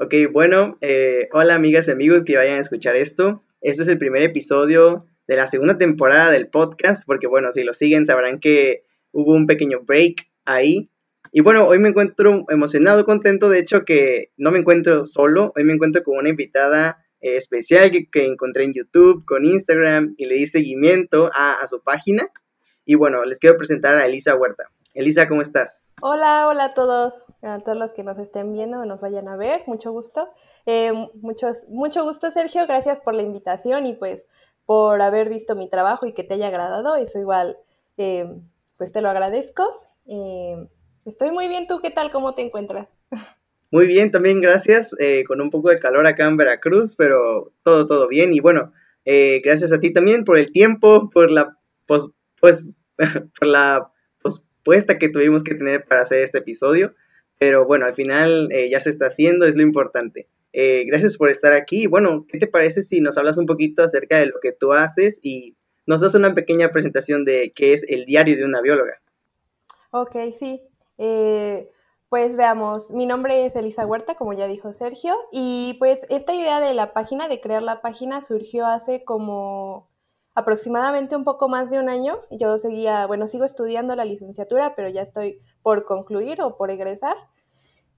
Ok, bueno, eh, hola amigas y amigos que vayan a escuchar esto. Esto es el primer episodio de la segunda temporada del podcast, porque bueno, si lo siguen sabrán que hubo un pequeño break ahí. Y bueno, hoy me encuentro emocionado, contento, de hecho que no me encuentro solo, hoy me encuentro con una invitada eh, especial que, que, encontré en YouTube, con Instagram, y le di seguimiento a, a su página. Y bueno, les quiero presentar a Elisa Huerta. Elisa, ¿cómo estás? Hola, hola a todos, a todos los que nos estén viendo o nos vayan a ver, mucho gusto. Eh, muchos, mucho gusto, Sergio, gracias por la invitación y pues por haber visto mi trabajo y que te haya agradado, eso igual, eh, pues te lo agradezco. Eh, estoy muy bien, ¿tú qué tal? ¿Cómo te encuentras? Muy bien, también gracias, eh, con un poco de calor acá en Veracruz, pero todo, todo bien. Y bueno, eh, gracias a ti también por el tiempo, por la, pues, pues por la pospuesta que tuvimos que tener para hacer este episodio. Pero bueno, al final eh, ya se está haciendo, es lo importante. Eh, gracias por estar aquí. Bueno, ¿qué te parece si nos hablas un poquito acerca de lo que tú haces y nos das una pequeña presentación de qué es el diario de una bióloga? Ok, sí. Eh, pues veamos, mi nombre es Elisa Huerta, como ya dijo Sergio, y pues esta idea de la página, de crear la página, surgió hace como aproximadamente un poco más de un año. Yo seguía, bueno, sigo estudiando la licenciatura, pero ya estoy por concluir o por egresar.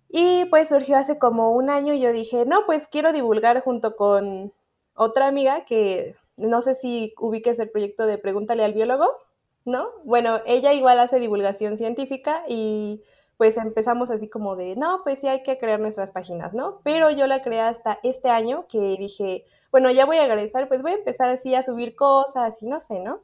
Y pues surgió hace como un año y yo dije, no, pues quiero divulgar junto con otra amiga que no sé si ubiques el proyecto de Pregúntale al biólogo, ¿no? Bueno, ella igual hace divulgación científica y pues empezamos así como de, no, pues sí hay que crear nuestras páginas, ¿no? Pero yo la creé hasta este año que dije, bueno, ya voy a agradecer, pues voy a empezar así a subir cosas y no sé, ¿no?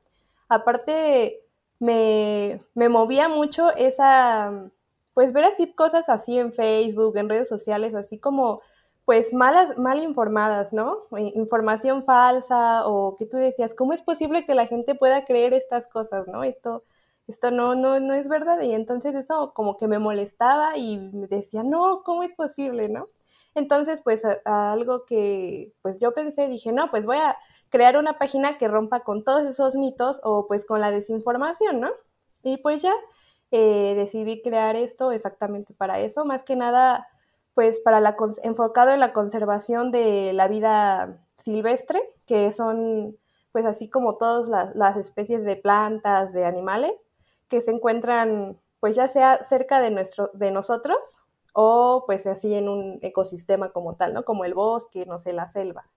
Aparte, me, me movía mucho esa, pues ver así cosas así en Facebook, en redes sociales, así como pues malas, mal informadas, ¿no? Información falsa o que tú decías, ¿cómo es posible que la gente pueda creer estas cosas, ¿no? Esto, esto no, no, no es verdad. Y entonces eso como que me molestaba y me decía, no, ¿cómo es posible, no? Entonces, pues algo que pues yo pensé, dije, no, pues voy a crear una página que rompa con todos esos mitos o pues con la desinformación, ¿no? Y pues ya eh, decidí crear esto exactamente para eso, más que nada, pues para la enfocado en la conservación de la vida silvestre, que son pues así como todas las, las especies de plantas, de animales, que se encuentran pues ya sea cerca de, nuestro, de nosotros o pues así en un ecosistema como tal, ¿no? Como el bosque, no sé, la selva.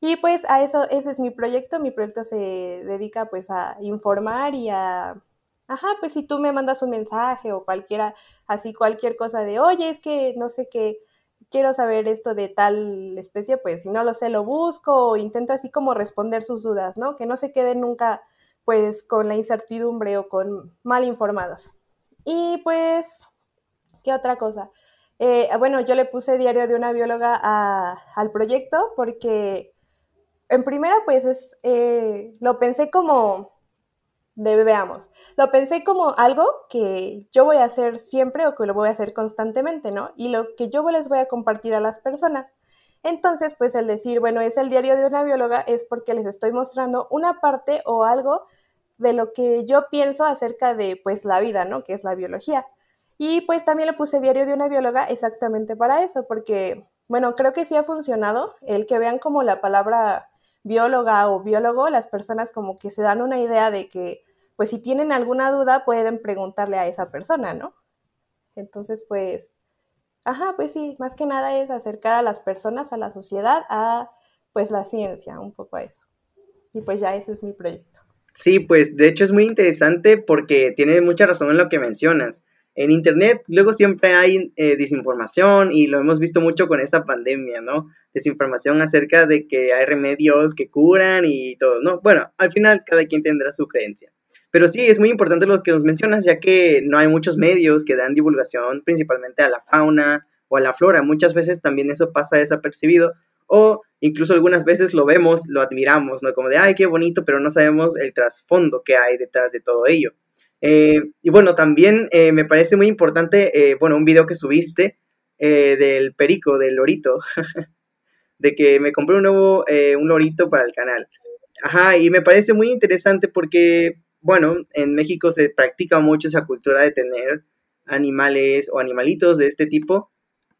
Y pues a eso, ese es mi proyecto, mi proyecto se dedica pues a informar y a, ajá, pues si tú me mandas un mensaje o cualquiera, así cualquier cosa de, oye, es que no sé qué, quiero saber esto de tal especie, pues si no lo sé, lo busco o intento así como responder sus dudas, ¿no? Que no se queden nunca pues con la incertidumbre o con mal informados. Y pues, ¿qué otra cosa? Eh, bueno, yo le puse diario de una bióloga al proyecto porque en primera pues es, eh, lo pensé como, de, veamos, lo pensé como algo que yo voy a hacer siempre o que lo voy a hacer constantemente, ¿no? Y lo que yo les voy a compartir a las personas. Entonces, pues el decir, bueno, es el diario de una bióloga es porque les estoy mostrando una parte o algo de lo que yo pienso acerca de pues la vida, ¿no? Que es la biología. Y pues también le puse diario de una bióloga exactamente para eso, porque, bueno, creo que sí ha funcionado el que vean como la palabra bióloga o biólogo, las personas como que se dan una idea de que, pues si tienen alguna duda, pueden preguntarle a esa persona, ¿no? Entonces, pues, ajá, pues sí, más que nada es acercar a las personas, a la sociedad, a, pues, la ciencia, un poco a eso. Y pues ya ese es mi proyecto. Sí, pues de hecho es muy interesante porque tiene mucha razón en lo que mencionas. En Internet luego siempre hay eh, desinformación y lo hemos visto mucho con esta pandemia, ¿no? Desinformación acerca de que hay remedios que curan y todo, ¿no? Bueno, al final cada quien tendrá su creencia. Pero sí, es muy importante lo que nos mencionas, ya que no hay muchos medios que dan divulgación principalmente a la fauna o a la flora. Muchas veces también eso pasa desapercibido o incluso algunas veces lo vemos, lo admiramos, ¿no? Como de, ay, qué bonito, pero no sabemos el trasfondo que hay detrás de todo ello. Eh, y bueno, también eh, me parece muy importante, eh, bueno, un video que subiste del perico, del lorito, de que me compré un nuevo, un lorito para el canal. Ajá, y me parece muy interesante porque, bueno, en México se practica mucho esa cultura de tener animales o animalitos de este tipo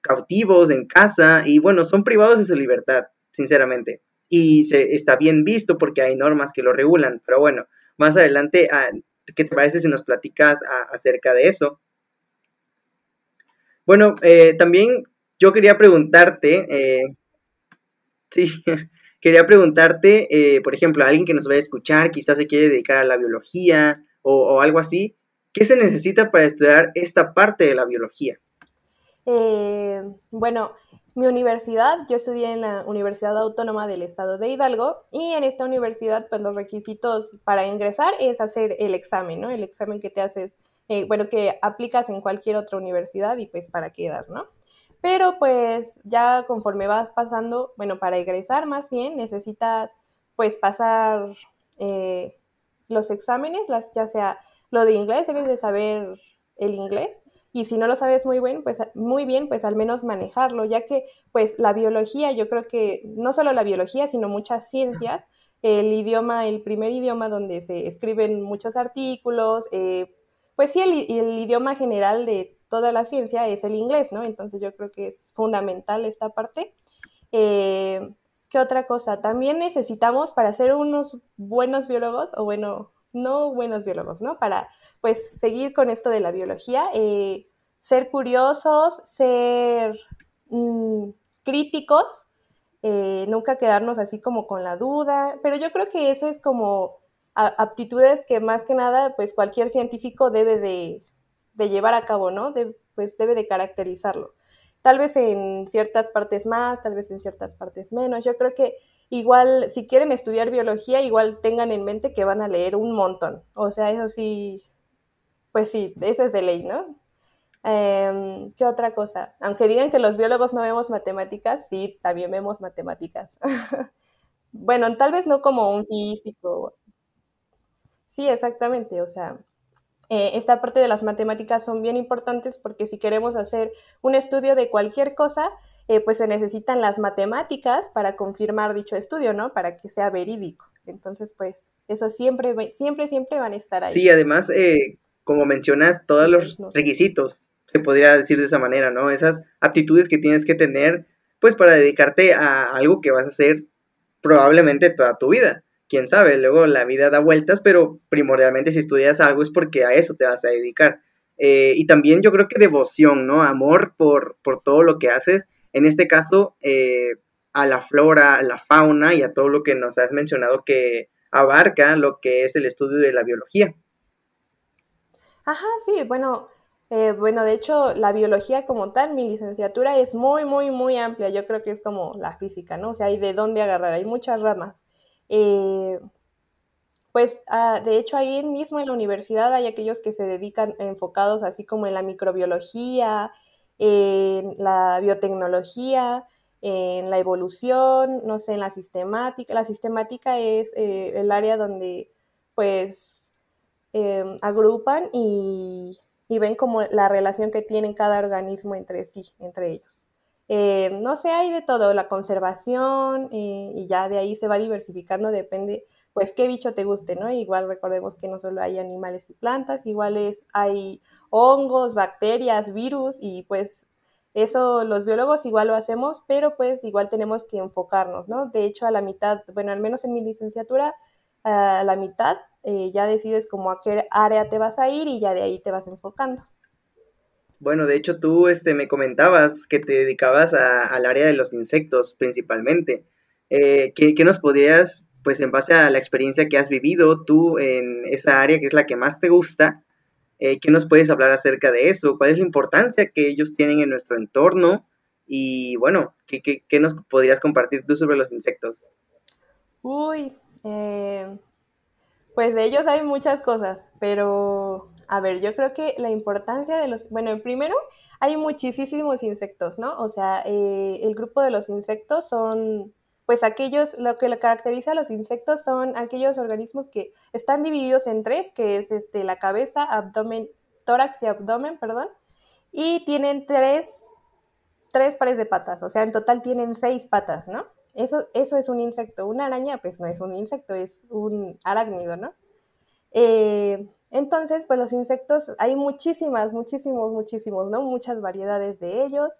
cautivos en casa y bueno, son privados de su libertad, sinceramente. Y se, está bien visto porque hay normas que lo regulan, pero bueno, más adelante, ah, ¿qué te parece si nos platicas ah, acerca de eso? Bueno, eh, también yo quería preguntarte, eh, sí, quería preguntarte, eh, por ejemplo, a alguien que nos vaya a escuchar, quizás se quiere dedicar a la biología o, algo así, ¿qué se necesita para estudiar esta parte de la biología? bueno, mi universidad, yo estudié en la Universidad Autónoma del Estado de Hidalgo y en esta universidad pues los requisitos para ingresar es hacer el examen, ¿no? El examen que te haces, eh, bueno, que aplicas en cualquier otra universidad y pues para quedar, ¿no? Pero pues ya conforme vas pasando, bueno, para ingresar más bien necesitas pues pasar eh, los exámenes, las, ya sea lo de inglés, debes de saber el inglés. Y si no lo sabes muy bien, pues muy bien, pues al menos manejarlo, ya que pues la biología, yo creo que no solo la biología, sino muchas ciencias, el idioma, el primer idioma donde se escriben muchos artículos, eh, pues sí, el, idioma general de toda la ciencia es el inglés, ¿no? Entonces yo creo que es fundamental esta parte. Eh, ¿Qué otra cosa? También necesitamos para ser unos buenos biólogos, o bueno, no buenos biólogos, ¿no? Para pues seguir con esto de la biología, eh, ser curiosos, ser mm, críticos, eh, nunca quedarnos así como con la duda, pero yo creo que eso es como aptitudes que más que nada pues cualquier científico debe de, llevar a cabo, ¿no? pues debe de caracterizarlo. Tal vez en ciertas partes más, tal vez en ciertas partes menos. Yo creo que igual, si quieren estudiar biología, igual tengan en mente que van a leer un montón. O sea, eso sí, pues sí, eso es de ley, ¿no? Em, ¿Qué otra cosa? Aunque digan que los biólogos no vemos matemáticas, sí, también vemos matemáticas. bueno, tal vez no como un físico. Sí, exactamente. O sea, eh, esta parte de las matemáticas son bien importantes porque si queremos hacer un estudio de cualquier cosa, eh, pues se necesitan las matemáticas para confirmar dicho estudio, ¿no? Para que sea verídico. Entonces, pues, eso siempre, siempre, siempre van a estar ahí. Sí, además, eh, como mencionas, todos los requisitos, se podría decir de esa manera, ¿no? Esas aptitudes que tienes que tener, pues, para dedicarte a algo que vas a hacer probablemente toda tu vida. Quién sabe, luego la vida da vueltas, pero primordialmente si estudias algo es porque a eso te vas a dedicar. Eh, y también yo creo que devoción, ¿no? Amor por, por todo lo que haces en este caso, eh, a la flora, a la fauna y a todo lo que nos has mencionado que abarca lo que es el estudio de la biología. Ajá, sí, bueno, eh, bueno, de hecho, la biología como tal, mi licenciatura es muy, muy, muy amplia. Yo creo que es como la física, ¿no? O sea, hay de dónde agarrar, hay muchas ramas. Eh, pues, ah, de hecho, ahí mismo en la universidad hay aquellos que se dedican enfocados así como en la microbiología, en la biotecnología, en la evolución, no sé, en la sistemática. La sistemática es eh, el área donde pues em, agrupan y, ven como la relación que tienen cada organismo entre sí, entre ellos. Eh, no sé, hay de todo, la conservación eh, y ya de ahí se va diversificando, depende pues qué bicho te guste, ¿no? Igual recordemos que no solo hay animales y plantas, igual es, hay hongos, bacterias, virus y pues eso los biólogos igual lo hacemos, pero pues igual tenemos que enfocarnos, ¿no? De hecho, a la mitad, bueno, al menos en mi licenciatura, a la mitad eh, ya decides como a qué área te vas a ir y ya de ahí te vas enfocando. Bueno, de hecho tú este, me comentabas que te dedicabas al área de los insectos principalmente. Eh, ¿qué, ¿Qué nos podrías pues en base a la experiencia que has vivido tú en esa área que es la que más te gusta, eh, ¿qué nos puedes hablar acerca de eso? ¿Cuál es la importancia que ellos tienen en nuestro entorno? Y bueno, ¿qué, qué, nos podrías compartir tú sobre los insectos? Uy, eh, pues de ellos hay muchas cosas, pero a ver, yo creo que la importancia de los, bueno, primero hay muchísimos insectos, ¿no? O sea, eh, el grupo de los insectos son pues aquellos, lo que lo caracteriza a los insectos son aquellos organismos que están divididos en tres, que es este, la cabeza, abdomen, tórax y abdomen, perdón, y tienen tres, tres pares de patas, o sea, en total tienen seis patas, ¿no? Eso, eso es un insecto. Una araña, pues no es un insecto, es un arácnido, ¿no? Eh, entonces, pues los insectos, hay muchísimas, muchísimos, muchísimos, ¿no? Muchas variedades de ellos.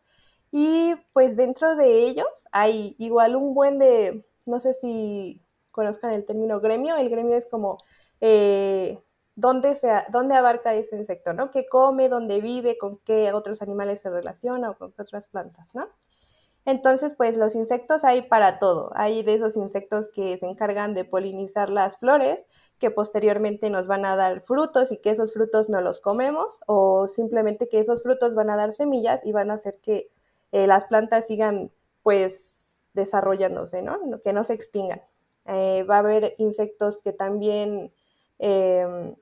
Y pues dentro de ellos hay igual un buen de, no sé si conozcan el término gremio, el gremio es como eh, dónde, se, dónde abarca ese insecto, ¿no? ¿Qué come, dónde vive, con qué otros animales se relaciona o con qué otras plantas, ¿no? Entonces, pues los insectos hay para todo. Hay de esos insectos que se encargan de polinizar las flores, que posteriormente nos van a dar frutos y que esos frutos no los comemos, o simplemente que esos frutos van a dar semillas y van a hacer que eh, las plantas sigan, pues, desarrollándose, ¿no? Que no se extingan. Eh, va a haber insectos que también em,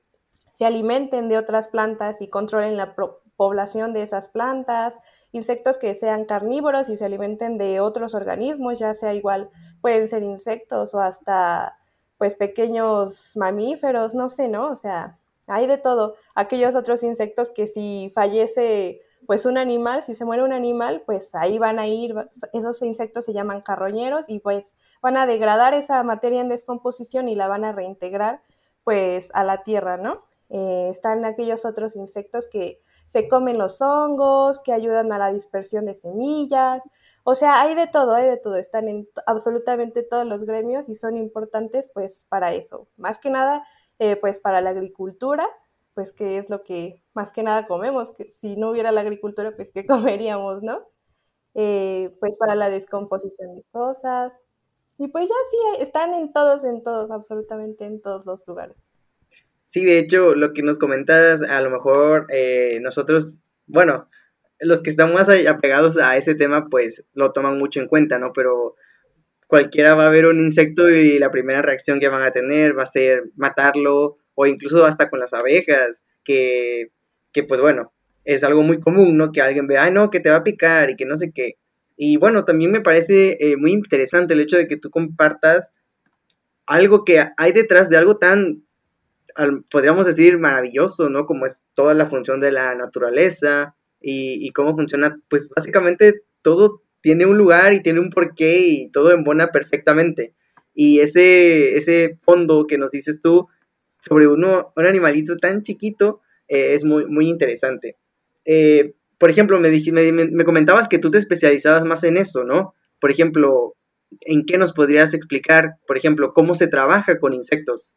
se alimenten de otras plantas y controlen la población de esas plantas, insectos que sean carnívoros y se alimenten de otros organismos, ya sea igual, pueden ser insectos o hasta pues pequeños mamíferos, no sé, ¿no? O sea, hay de todo. Aquellos otros insectos que si fallece pues un animal, si se muere un animal, pues ahí van a ir, esos insectos se llaman carroñeros y pues van a degradar esa materia en descomposición y la van a reintegrar pues a la tierra, ¿no? Eh, están aquellos otros insectos que se comen los hongos, que ayudan a la dispersión de semillas. O sea, hay de todo, hay de todo. Están en absolutamente todos los gremios y son importantes pues para eso. Más que nada, eh, pues para la agricultura, pues que es lo que más que nada comemos. Que si no hubiera la agricultura, pues ¿qué comeríamos, no? Eh, pues para la descomposición de cosas. Y pues ya sí, están en todos, en todos, absolutamente en todos los lugares. Sí, de hecho, lo que nos comentas, a lo mejor eh, nosotros, bueno, los que están más apegados a ese tema, pues lo toman mucho en cuenta, ¿no? Pero cualquiera va a ver un insecto y la primera reacción que van a tener va a ser matarlo o incluso hasta con las abejas, que, que pues bueno, es algo muy común, ¿no? Que alguien vea, ay, no, que te va a picar y que no sé qué. Y bueno, también me parece eh, muy interesante el hecho de que tú compartas algo que hay detrás de algo tan podríamos decir, maravilloso, ¿no? Como es toda la función de la naturaleza y, cómo funciona, pues básicamente todo tiene un lugar y tiene un porqué y todo embona perfectamente. Y ese, ese fondo que nos dices tú sobre uno, un animalito tan chiquito eh, es muy, muy interesante. Eh, por ejemplo, me, me, me, comentabas que tú te especializabas más en eso, ¿no? Por ejemplo, ¿en qué nos podrías explicar, por ejemplo, cómo se trabaja con insectos?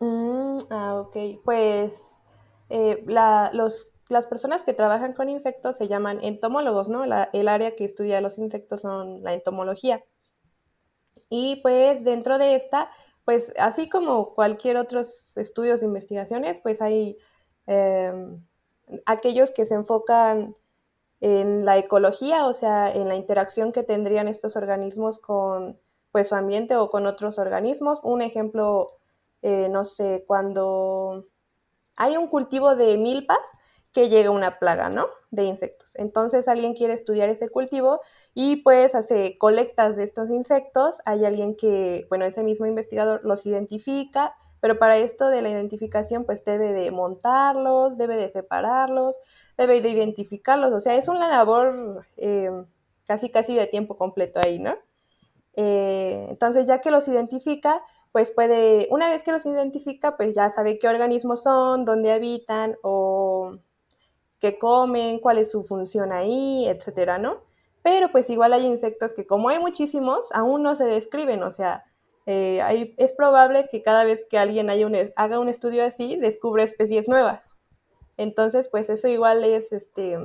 Mm, ah, ok. Pues eh, los, las personas que trabajan con insectos se llaman entomólogos, ¿no? el área que estudia los insectos son la entomología. Y pues dentro de esta, pues así como cualquier otros estudios de investigaciones, pues hay em, aquellos que se enfocan en la ecología, o sea, en la interacción que tendrían estos organismos con pues, su ambiente o con otros organismos. Un ejemplo eh, no sé, cuando hay un cultivo de milpas que llega una plaga, ¿no? De insectos. Entonces alguien quiere estudiar ese cultivo y pues hace colectas de estos insectos. Hay alguien que, bueno, ese mismo investigador los identifica, pero para esto de la identificación pues debe de montarlos, debe de separarlos, debe de identificarlos. O sea, es una labor eh, casi casi de tiempo completo ahí, ¿no? Eh, entonces ya que los identifica, pues puede, una vez que los identifica, pues ya sabe qué organismos son, dónde habitan o qué comen, cuál es su función ahí, etcétera, ¿no? Pero pues igual hay insectos que como hay muchísimos, aún no se describen, o sea, eh, es probable que cada vez que alguien haga un estudio así, descubre especies nuevas. Entonces, pues eso igual es este,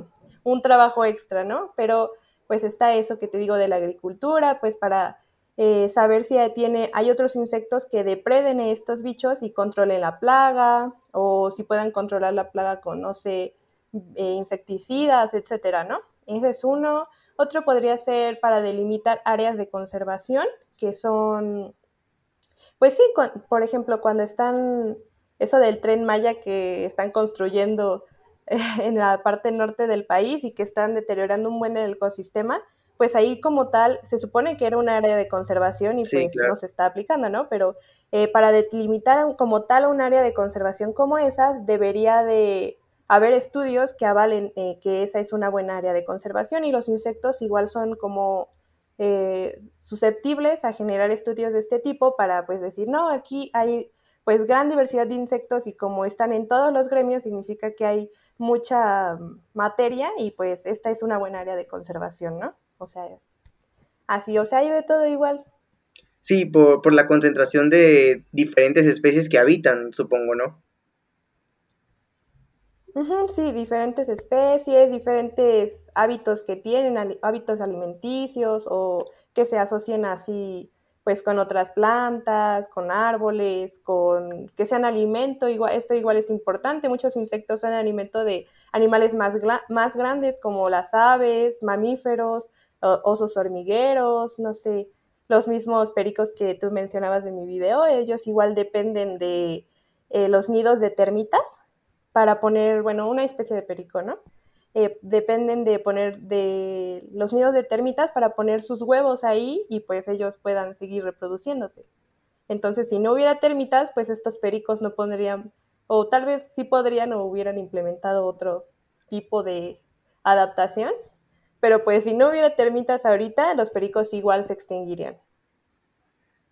un trabajo extra, ¿no? Pero pues está eso que te digo de la agricultura, pues para eh, saber si tiene, hay otros insectos que depreden estos bichos y controlen la plaga, o si puedan controlar la plaga con, no sé, eh, insecticidas, etcétera, ¿no? Ese es uno. Otro podría ser para delimitar áreas de conservación, que son, pues sí, por ejemplo, cuando están, eso del tren Maya que están construyendo en la parte norte del país y que están deteriorando un buen ecosistema, pues ahí como tal, se supone que era un área de conservación y pues no se está aplicando, ¿no? Pero eh, para delimitar como tal un área de conservación como esas, debería de haber estudios que avalen eh, que esa es una buena área de conservación y los insectos igual son como eh, susceptibles a generar estudios de este tipo para pues decir, no, aquí hay pues gran diversidad de insectos y como están en todos los gremios significa que hay mucha materia y pues esta es una buena área de conservación, ¿no? O sea, así, o sea, hay de todo igual. Sí, por, por la concentración de diferentes especies que habitan, supongo, ¿no? sí, diferentes especies, diferentes hábitos que tienen, hábitos alimenticios o que se asocian así pues con otras plantas, con árboles, con que sean alimento, igual, esto igual es importante, muchos insectos son alimento de animales más, más grandes como las aves, mamíferos, osos hormigueros, no sé, los mismos pericos que tú mencionabas en mi video, ellos igual dependen de eh, los nidos de termitas para poner, bueno, una especie de perico, ¿no? Eh, dependen de poner de los nidos de termitas para poner sus huevos ahí y pues ellos puedan seguir reproduciéndose. Entonces, si no hubiera termitas, pues estos pericos no podrían, o tal vez sí podrían o hubieran implementado otro tipo de adaptación, pero pues si no hubiera termitas ahorita, los pericos igual se extinguirían.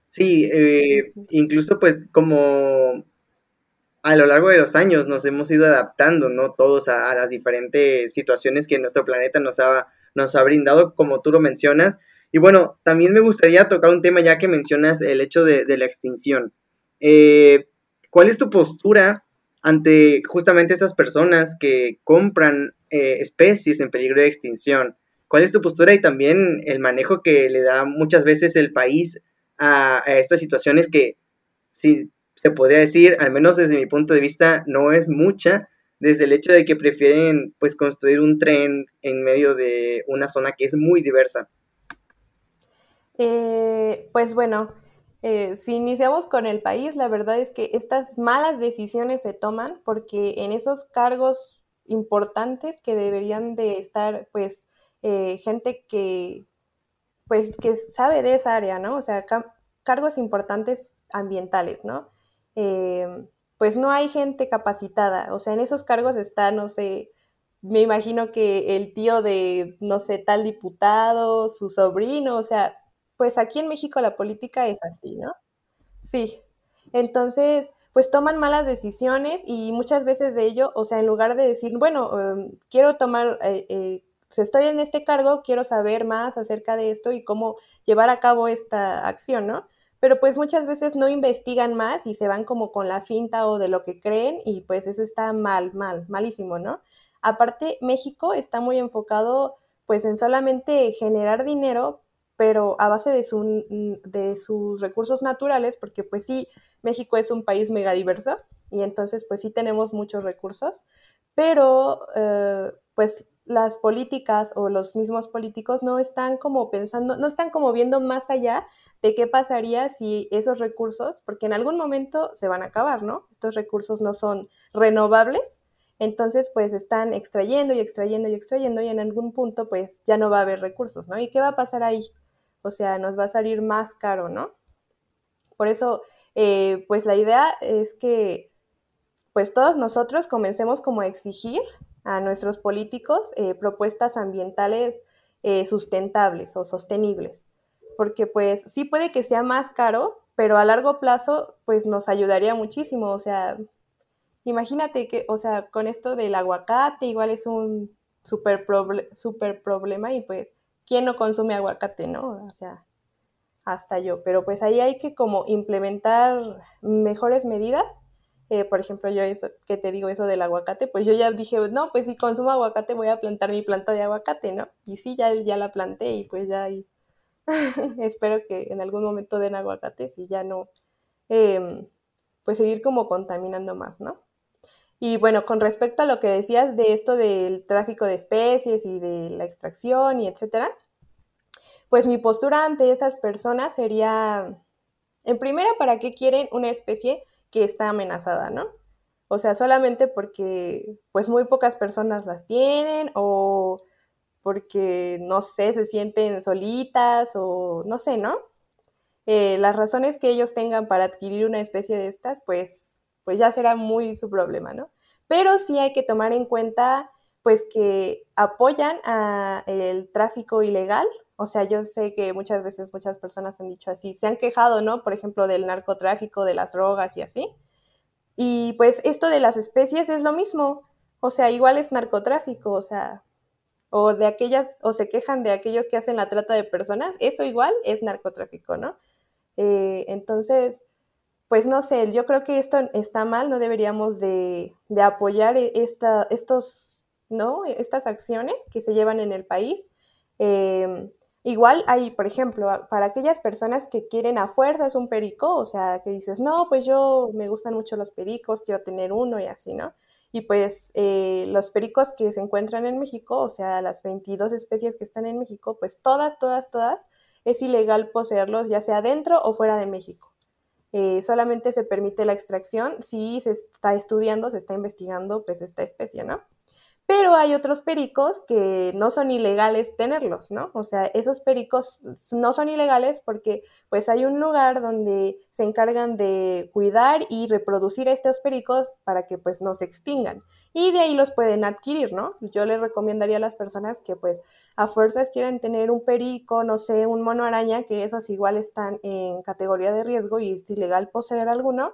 Sí, eh, incluso pues como a lo largo de los años nos hemos ido adaptando, ¿no? Todos a, las diferentes situaciones que nuestro planeta nos ha, nos ha brindado, como tú lo mencionas. Y bueno, también me gustaría tocar un tema ya que mencionas el hecho de, la extinción. Eh, ¿Cuál es tu postura ante justamente esas personas que compran eh, especies en peligro de extinción? ¿Cuál es tu postura y también el manejo que le da muchas veces el país a, estas situaciones que si se podría decir, al menos desde mi punto de vista, no es mucha, desde el hecho de que prefieren pues construir un tren en medio de una zona que es muy diversa. Eh, pues bueno, eh, si iniciamos con el país, la verdad es que estas malas decisiones se toman porque en esos cargos importantes que deberían de estar pues eh, gente que pues que sabe de esa área, ¿no? O sea, cargos importantes ambientales, ¿no? Eh, pues no hay gente capacitada. O sea, en esos cargos está, no sé, me imagino que el tío de, no sé, tal diputado, su sobrino, o sea, pues aquí en México la política es así, ¿no? Sí. Entonces, pues toman malas decisiones y muchas veces de ello, o sea, en lugar de decir, bueno, em, quiero tomar, eh, estoy en este cargo, quiero saber más acerca de esto y cómo llevar a cabo esta acción, ¿no? pero pues muchas veces no investigan más y se van como con la finta o de lo que creen y pues eso está mal, mal, malísimo, ¿no? Aparte, México está muy enfocado pues en solamente generar dinero, pero a base de, su, de sus recursos naturales, porque pues sí, México es un país megadiverso y entonces pues sí tenemos muchos recursos, pero eh, pues las políticas o los mismos políticos no están como pensando, no están como viendo más allá de qué pasaría si esos recursos, porque en algún momento se van a acabar, ¿no? Estos recursos no son renovables, entonces pues están extrayendo y extrayendo y extrayendo y en algún punto pues ya no va a haber recursos, ¿no? ¿Y qué va a pasar ahí? O sea, nos va a salir más caro, ¿no? Por eso, eh, pues la idea es que pues todos nosotros comencemos como a exigir a nuestros políticos eh, propuestas ambientales eh, sustentables o sostenibles. Porque pues sí puede que sea más caro, pero a largo plazo pues nos ayudaría muchísimo. O sea, imagínate que, o sea, con esto del aguacate igual es un súper super problema y pues, ¿quién no consume aguacate, no? O sea, hasta yo. Pero pues ahí hay que como implementar mejores medidas eh, por ejemplo, yo eso, que te digo eso del aguacate, pues yo ya dije, no, pues si consumo aguacate voy a plantar mi planta de aguacate, ¿no? Y sí, ya, ya la planté y pues ya espero que en algún momento den aguacates y ya no, em, pues seguir como contaminando más, ¿no? Y bueno, con respecto a lo que decías de esto del tráfico de especies y de la extracción y etcétera, pues mi postura ante esas personas sería, en primera, ¿para qué quieren una especie que está amenazada, ¿no? O sea, solamente porque pues muy pocas personas las tienen o porque, no sé, se sienten solitas o no sé, ¿no? Eh, las razones que ellos tengan para adquirir una especie de estas, pues, pues ya será muy su problema, ¿no? Pero sí hay que tomar en cuenta, pues, que apoyan a el tráfico ilegal. O sea, yo sé que muchas veces muchas personas han dicho así, se han quejado, ¿no? Por ejemplo, del narcotráfico, de las drogas y así. Y pues esto de las especies es lo mismo. O sea, igual es narcotráfico, o sea, o de aquellas, o se quejan de aquellos que hacen la trata de personas, eso igual es narcotráfico, ¿no? Eh, entonces, pues no sé, yo creo que esto está mal, no deberíamos de, apoyar e, esta, estos, ¿no? Estas acciones que se llevan en el país. Em, igual hay, por ejemplo, para aquellas personas que quieren a fuerzas un perico, o sea, que dices, no, pues yo me gustan mucho los pericos, quiero tener uno y así, ¿no? Y pues eh, los pericos que se encuentran en México, o sea, las 22 especies que están en México, pues todas, todas, todas, es ilegal poseerlos ya sea dentro o fuera de México. Eh, solamente se permite la extracción si se está estudiando, se está investigando pues esta especie, ¿no? Pero hay otros pericos que no son ilegales tenerlos, ¿no? O sea, esos pericos no son ilegales porque pues hay un lugar donde se encargan de cuidar y reproducir a estos pericos para que pues no se extingan y de ahí los pueden adquirir, ¿no? Yo les recomendaría a las personas que pues a fuerzas quieren tener un perico, no sé, un mono araña, que esos igual están en categoría de riesgo y es ilegal poseer alguno,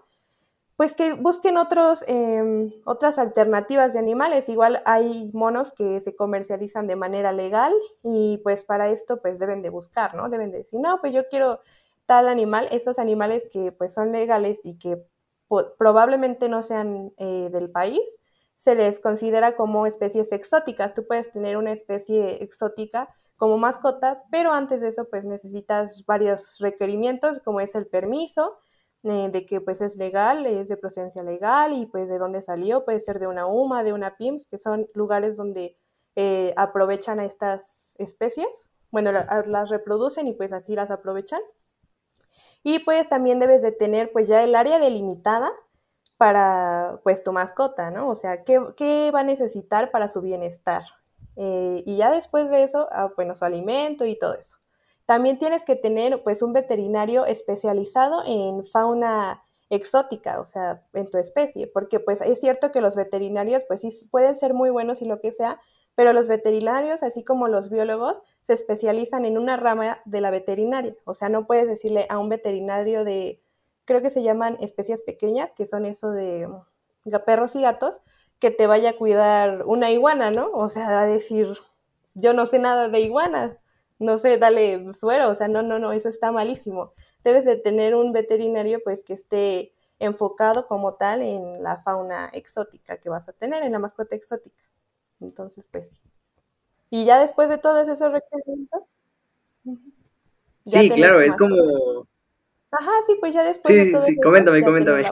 pues que busquen otros, em, otras alternativas de animales. Igual hay monos que se comercializan de manera legal y pues para esto pues deben de buscar, ¿no? Deben de decir, no, pues yo quiero tal animal, estos animales que pues son legales y que probablemente no sean eh, del país, se les considera como especies exóticas. Tú puedes tener una especie exótica como mascota, pero antes de eso pues necesitas varios requerimientos como es el permiso, eh, de que pues es legal, es de procedencia legal y pues de dónde salió, puede ser de una UMA, de una PIMS, que son lugares donde eh, aprovechan a estas especies, bueno, las reproducen y pues así las aprovechan. Y pues también debes de tener pues ya el área delimitada para pues tu mascota, ¿no? O sea, ¿qué, qué va a necesitar para su bienestar? Eh, y ya después de eso, ah, bueno, su alimento y todo eso. También tienes que tener pues un veterinario especializado en fauna exótica, o sea, en tu especie, porque pues es cierto que los veterinarios pues sí pueden ser muy buenos y lo que sea, pero los veterinarios, así como los biólogos, se especializan en una rama de la veterinaria, o sea, no puedes decirle a un veterinario de, creo que se llaman especies pequeñas, que son eso de perros y gatos, que te vaya a cuidar una iguana, ¿no? O sea, a decir, yo no sé nada de iguanas, no sé, dale suero, o sea, no, no, no, eso está malísimo. Debes de tener un veterinario pues que esté enfocado como tal en la fauna exótica que vas a tener, en la mascota exótica. Entonces, pues sí. Y ya después de todos esos requerimientos. Sí, claro, es como. Ajá, sí, pues ya después de todo sí, eso, coméntame, coméntame.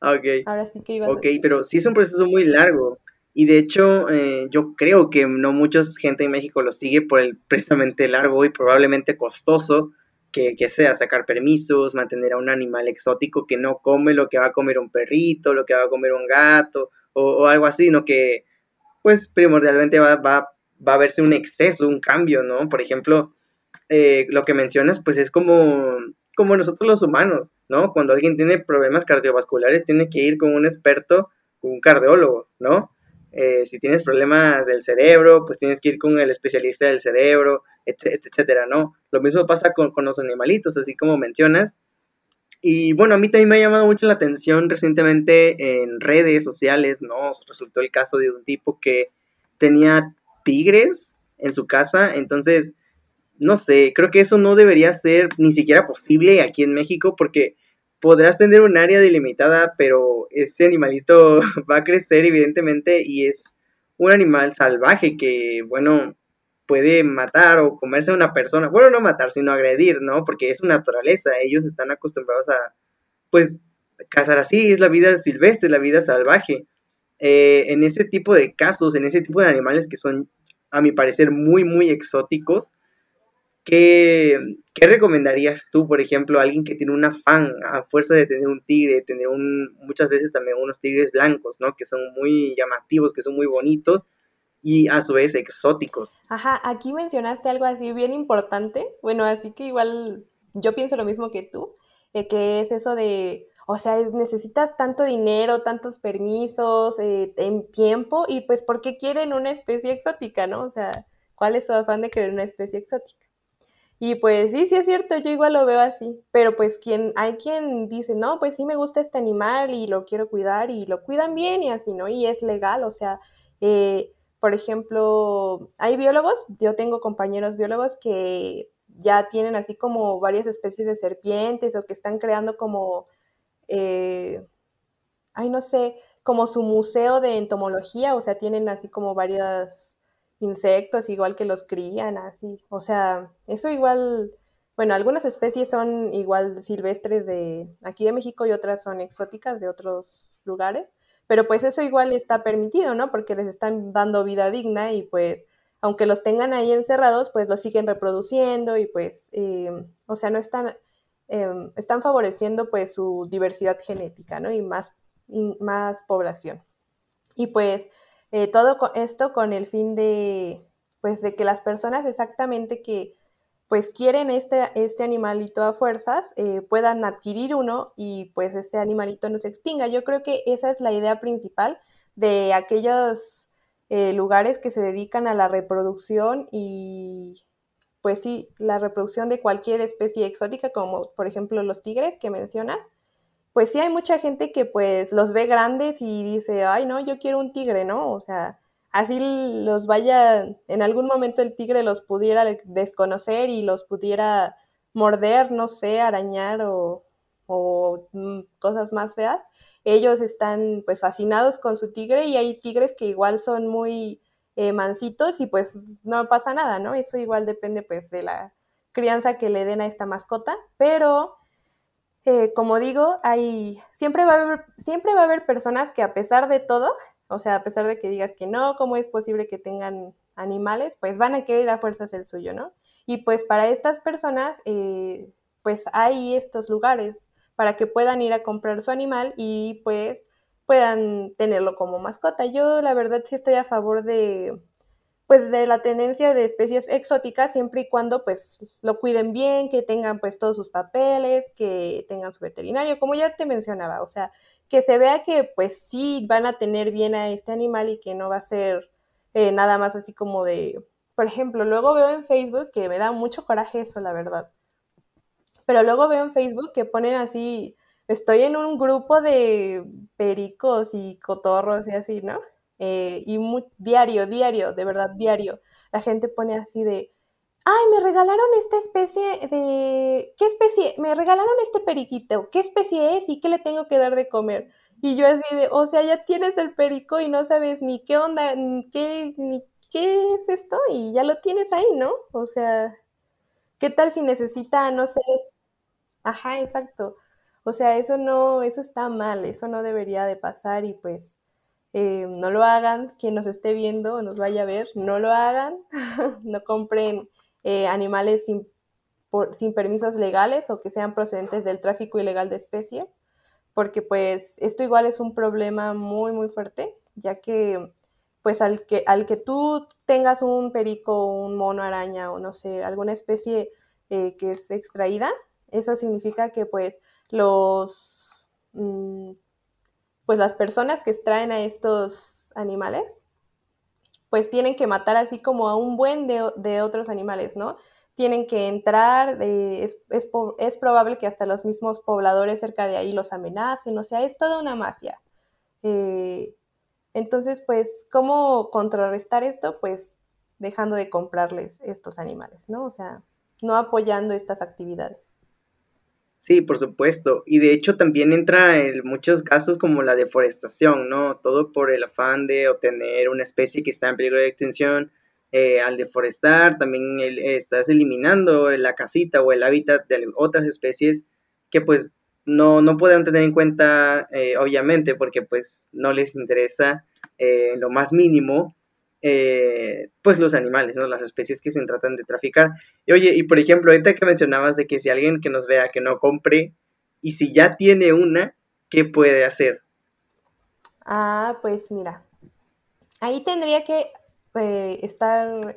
Ok. Ahora sí que iba Ok, pero sí es un proceso muy largo. Y de hecho, eh, yo creo que no mucha gente en México lo sigue por el precisamente largo y probablemente costoso que, sea sacar permisos, mantener a un animal exótico que no come lo que va a comer un perrito, lo que va a comer un gato o, algo así, sino que pues primordialmente va, va, va, a verse un exceso, un cambio, ¿no? Por ejemplo, eh, lo que mencionas pues es como, como nosotros los humanos, ¿no? Cuando alguien tiene problemas cardiovasculares tiene que ir con un experto, con un cardiólogo, ¿no? Eh, si tienes problemas del cerebro, pues tienes que ir con el especialista del cerebro, etcétera, ¿no? Lo mismo pasa con, los animalitos, así como mencionas. Y bueno, a mí también me ha llamado mucho la atención recientemente en redes sociales, ¿no? Resultó el caso de un tipo que tenía tigres en su casa, entonces, no sé, creo que eso no debería ser ni siquiera posible aquí en México porque podrás tener un área delimitada, pero ese animalito va a crecer evidentemente y es un animal salvaje que, bueno, puede matar o comerse a una persona. Bueno, no matar, sino agredir, ¿no? Porque es su naturaleza. Ellos están acostumbrados a, pues, cazar así. Es la vida silvestre, la vida salvaje. Eh, en ese tipo de casos, en ese tipo de animales que son, a mi parecer, muy, muy exóticos, ¿Qué, recomendarías tú, por ejemplo, a alguien que tiene un afán a fuerza de tener un tigre, tener un, muchas veces también unos tigres blancos, ¿no? Que son muy llamativos, que son muy bonitos y a su vez exóticos. Ajá, aquí mencionaste algo así bien importante, bueno, así que igual yo pienso lo mismo que tú, eh, que es eso de, o sea, necesitas tanto dinero, tantos permisos, eh, en tiempo, y pues, ¿por qué quieren una especie exótica, no? O sea, ¿cuál es su afán de querer una especie exótica? Y pues sí, sí es cierto, yo igual lo veo así, pero pues quien, hay quien dice, no, pues sí me gusta este animal y lo quiero cuidar y lo cuidan bien y así, ¿no? Y es legal, o sea, eh, por ejemplo, hay biólogos, yo tengo compañeros biólogos que ya tienen así como varias especies de serpientes o que están creando como, eh, ay, no sé, como su museo de entomología, o sea, tienen así como varios insectos, igual que los crían, así, o sea, eso igual, bueno, algunas especies son igual silvestres de aquí de México y otras son exóticas de otros lugares, pero pues eso igual está permitido, ¿no? Porque les están dando vida digna y pues aunque los tengan ahí encerrados, pues los siguen reproduciendo y pues, em, o sea, no están, em, están favoreciendo pues su diversidad genética, ¿no? Y más, más población. Y pues eh, todo esto con el fin de, pues de que las personas exactamente que pues quieren este, este animalito a fuerzas, eh, puedan adquirir uno y pues este animalito no se extinga. Yo creo que esa es la idea principal de aquellos eh, lugares que se dedican a la reproducción y pues sí, la reproducción de cualquier especie exótica, como por ejemplo los tigres que mencionas, pues sí hay mucha gente que pues los ve grandes y dice, ay no, yo quiero un tigre, ¿no? O sea, así los vaya, en algún momento el tigre los pudiera desconocer y los pudiera morder, no sé, arañar o, mm, cosas más feas. Ellos están pues fascinados con su tigre y hay tigres que igual son muy eh, mansitos y pues no pasa nada, ¿no? Eso igual depende pues de la crianza que le den a esta mascota, pero eh, como digo, hay, siempre, va a haber, siempre va a haber personas que a pesar de todo o sea, a pesar de que digas que no, ¿cómo es posible que tengan animales? Pues van a querer a fuerzas el suyo, ¿no? Y pues para estas personas, eh, pues hay estos lugares para que puedan ir a comprar su animal y pues puedan tenerlo como mascota. Yo la verdad sí estoy a favor de pues de la tendencia de especies exóticas siempre y cuando pues lo cuiden bien, que tengan pues todos sus papeles, que tengan su veterinario, como ya te mencionaba, o sea, que se vea que pues sí van a tener bien a este animal y que no va a ser eh, nada más así como de, por ejemplo, luego veo en Facebook que me da mucho coraje eso, la verdad. Pero luego veo en Facebook que ponen así, estoy en un grupo de pericos y cotorros y así, ¿no? Eh, y diario, diario, de verdad, diario. La gente pone así de, ay, me regalaron esta especie de, ¿qué especie? Me regalaron este periquito, ¿qué especie es y qué le tengo que dar de comer? Y yo así de, o sea, ya tienes el perico y no sabes ni qué onda, ni qué, ni qué es esto y ya lo tienes ahí, ¿no? O sea, ¿qué tal si necesita, no sé, ajá, exacto. O sea, eso no, eso está mal, eso no debería de pasar y pues eh, no lo hagan, quien nos esté viendo o nos vaya a ver, no lo hagan, no compren eh, animales sin, permisos legales o que sean procedentes del tráfico ilegal de especie, porque pues esto igual es un problema muy, muy fuerte, ya que pues al que, al que tú tengas un perico, un mono araña o no sé, alguna especie eh, que es extraída, eso significa que pues los, mm, pues las personas que extraen a estos animales pues tienen que matar así como a un buen de, otros animales, ¿no? Tienen que entrar, es, es, probable que hasta los mismos pobladores cerca de ahí los amenacen, o sea, es toda una mafia. Eh, entonces, pues, ¿cómo contrarrestar esto? Pues dejando de comprarles estos animales, ¿no? O sea, no apoyando estas actividades. Sí, por supuesto. Y de hecho también entra en muchos casos como la deforestación, ¿no? Todo por el afán de obtener una especie que está en peligro de extinción. Eh, al deforestar también estás eliminando la casita o el hábitat de otras especies que pues no, no puedan tener en cuenta, eh, obviamente, porque pues no les interesa eh, lo más mínimo eh, pues los animales, ¿no? Las especies que se tratan de traficar. Y oye, y por ejemplo, ahorita que mencionabas de que si alguien que nos vea que no compre y si ya tiene una, ¿qué puede hacer? Ah, pues mira, ahí tendría que eh, estar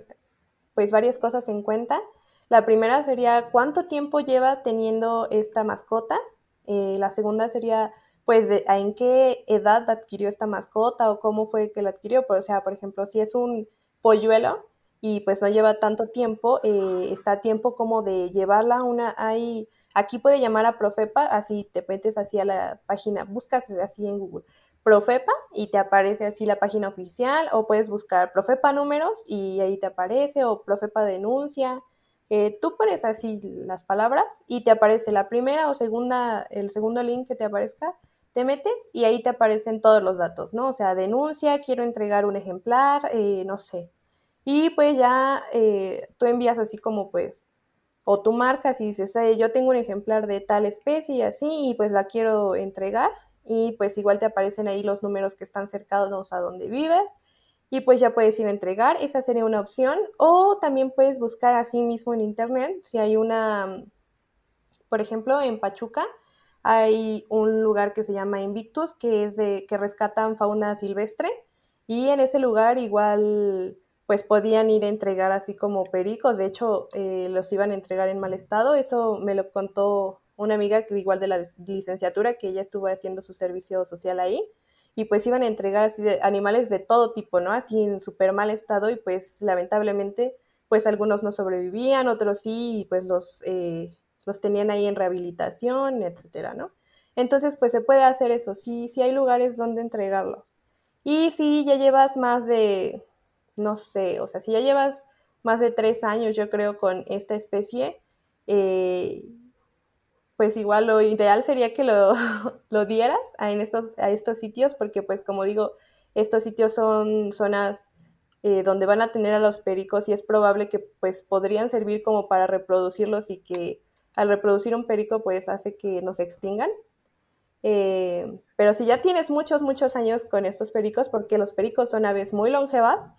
pues varias cosas en cuenta. La primera sería cuánto tiempo lleva teniendo esta mascota. Eh, la segunda sería pues en qué edad adquirió esta mascota o cómo fue que la adquirió. o sea, por ejemplo, si es un polluelo, y pues no lleva tanto tiempo, eh, está a tiempo como de llevarla a una, hay, aquí puede llamar a Profepa, así te metes así a la página, buscas así en Google, Profepa y te aparece así la página oficial o puedes buscar Profepa números y ahí te aparece o Profepa denuncia. Eh, tú pones así las palabras y te aparece la primera o segunda, el segundo link que te aparezca, te metes y ahí te aparecen todos los datos, ¿no? O sea, denuncia, quiero entregar un ejemplar, eh, no sé. Y pues ya eh, tú envías así como pues, o tú marcas y dices, yo tengo un ejemplar de tal especie y así, y pues la quiero entregar y pues igual te aparecen ahí los números que están cercanos a donde vives y pues ya puedes ir a entregar, esa sería una opción o también puedes buscar así mismo en internet si hay una, por ejemplo, en Pachuca hay un lugar que se llama Invictus que es de que rescatan fauna silvestre y en ese lugar igual pues podían ir a entregar así como pericos, de hecho eh, los iban a entregar en mal estado, eso me lo contó una amiga que igual de la licenciatura, que ella estuvo haciendo su servicio social ahí, y pues iban a entregar así animales de todo tipo, ¿no? Así en súper mal estado y pues lamentablemente pues algunos no sobrevivían, otros sí, y pues los, eh, los tenían ahí en rehabilitación, etcétera, ¿no? Entonces pues se puede hacer eso, sí, sí hay lugares donde entregarlo. Y si ya llevas más de, no sé, o sea, si ya llevas más de tres años, yo creo, con esta especie, eh, pues igual lo ideal sería que lo, lo dieras a, en estos, a estos sitios, porque pues como digo, estos sitios son zonas eh, donde van a tener a los pericos y es probable que pues podrían servir como para reproducirlos y que al reproducir un perico pues hace que nos extingan. Eh, pero si ya tienes muchos, muchos años con estos pericos, porque los pericos son aves muy longevas,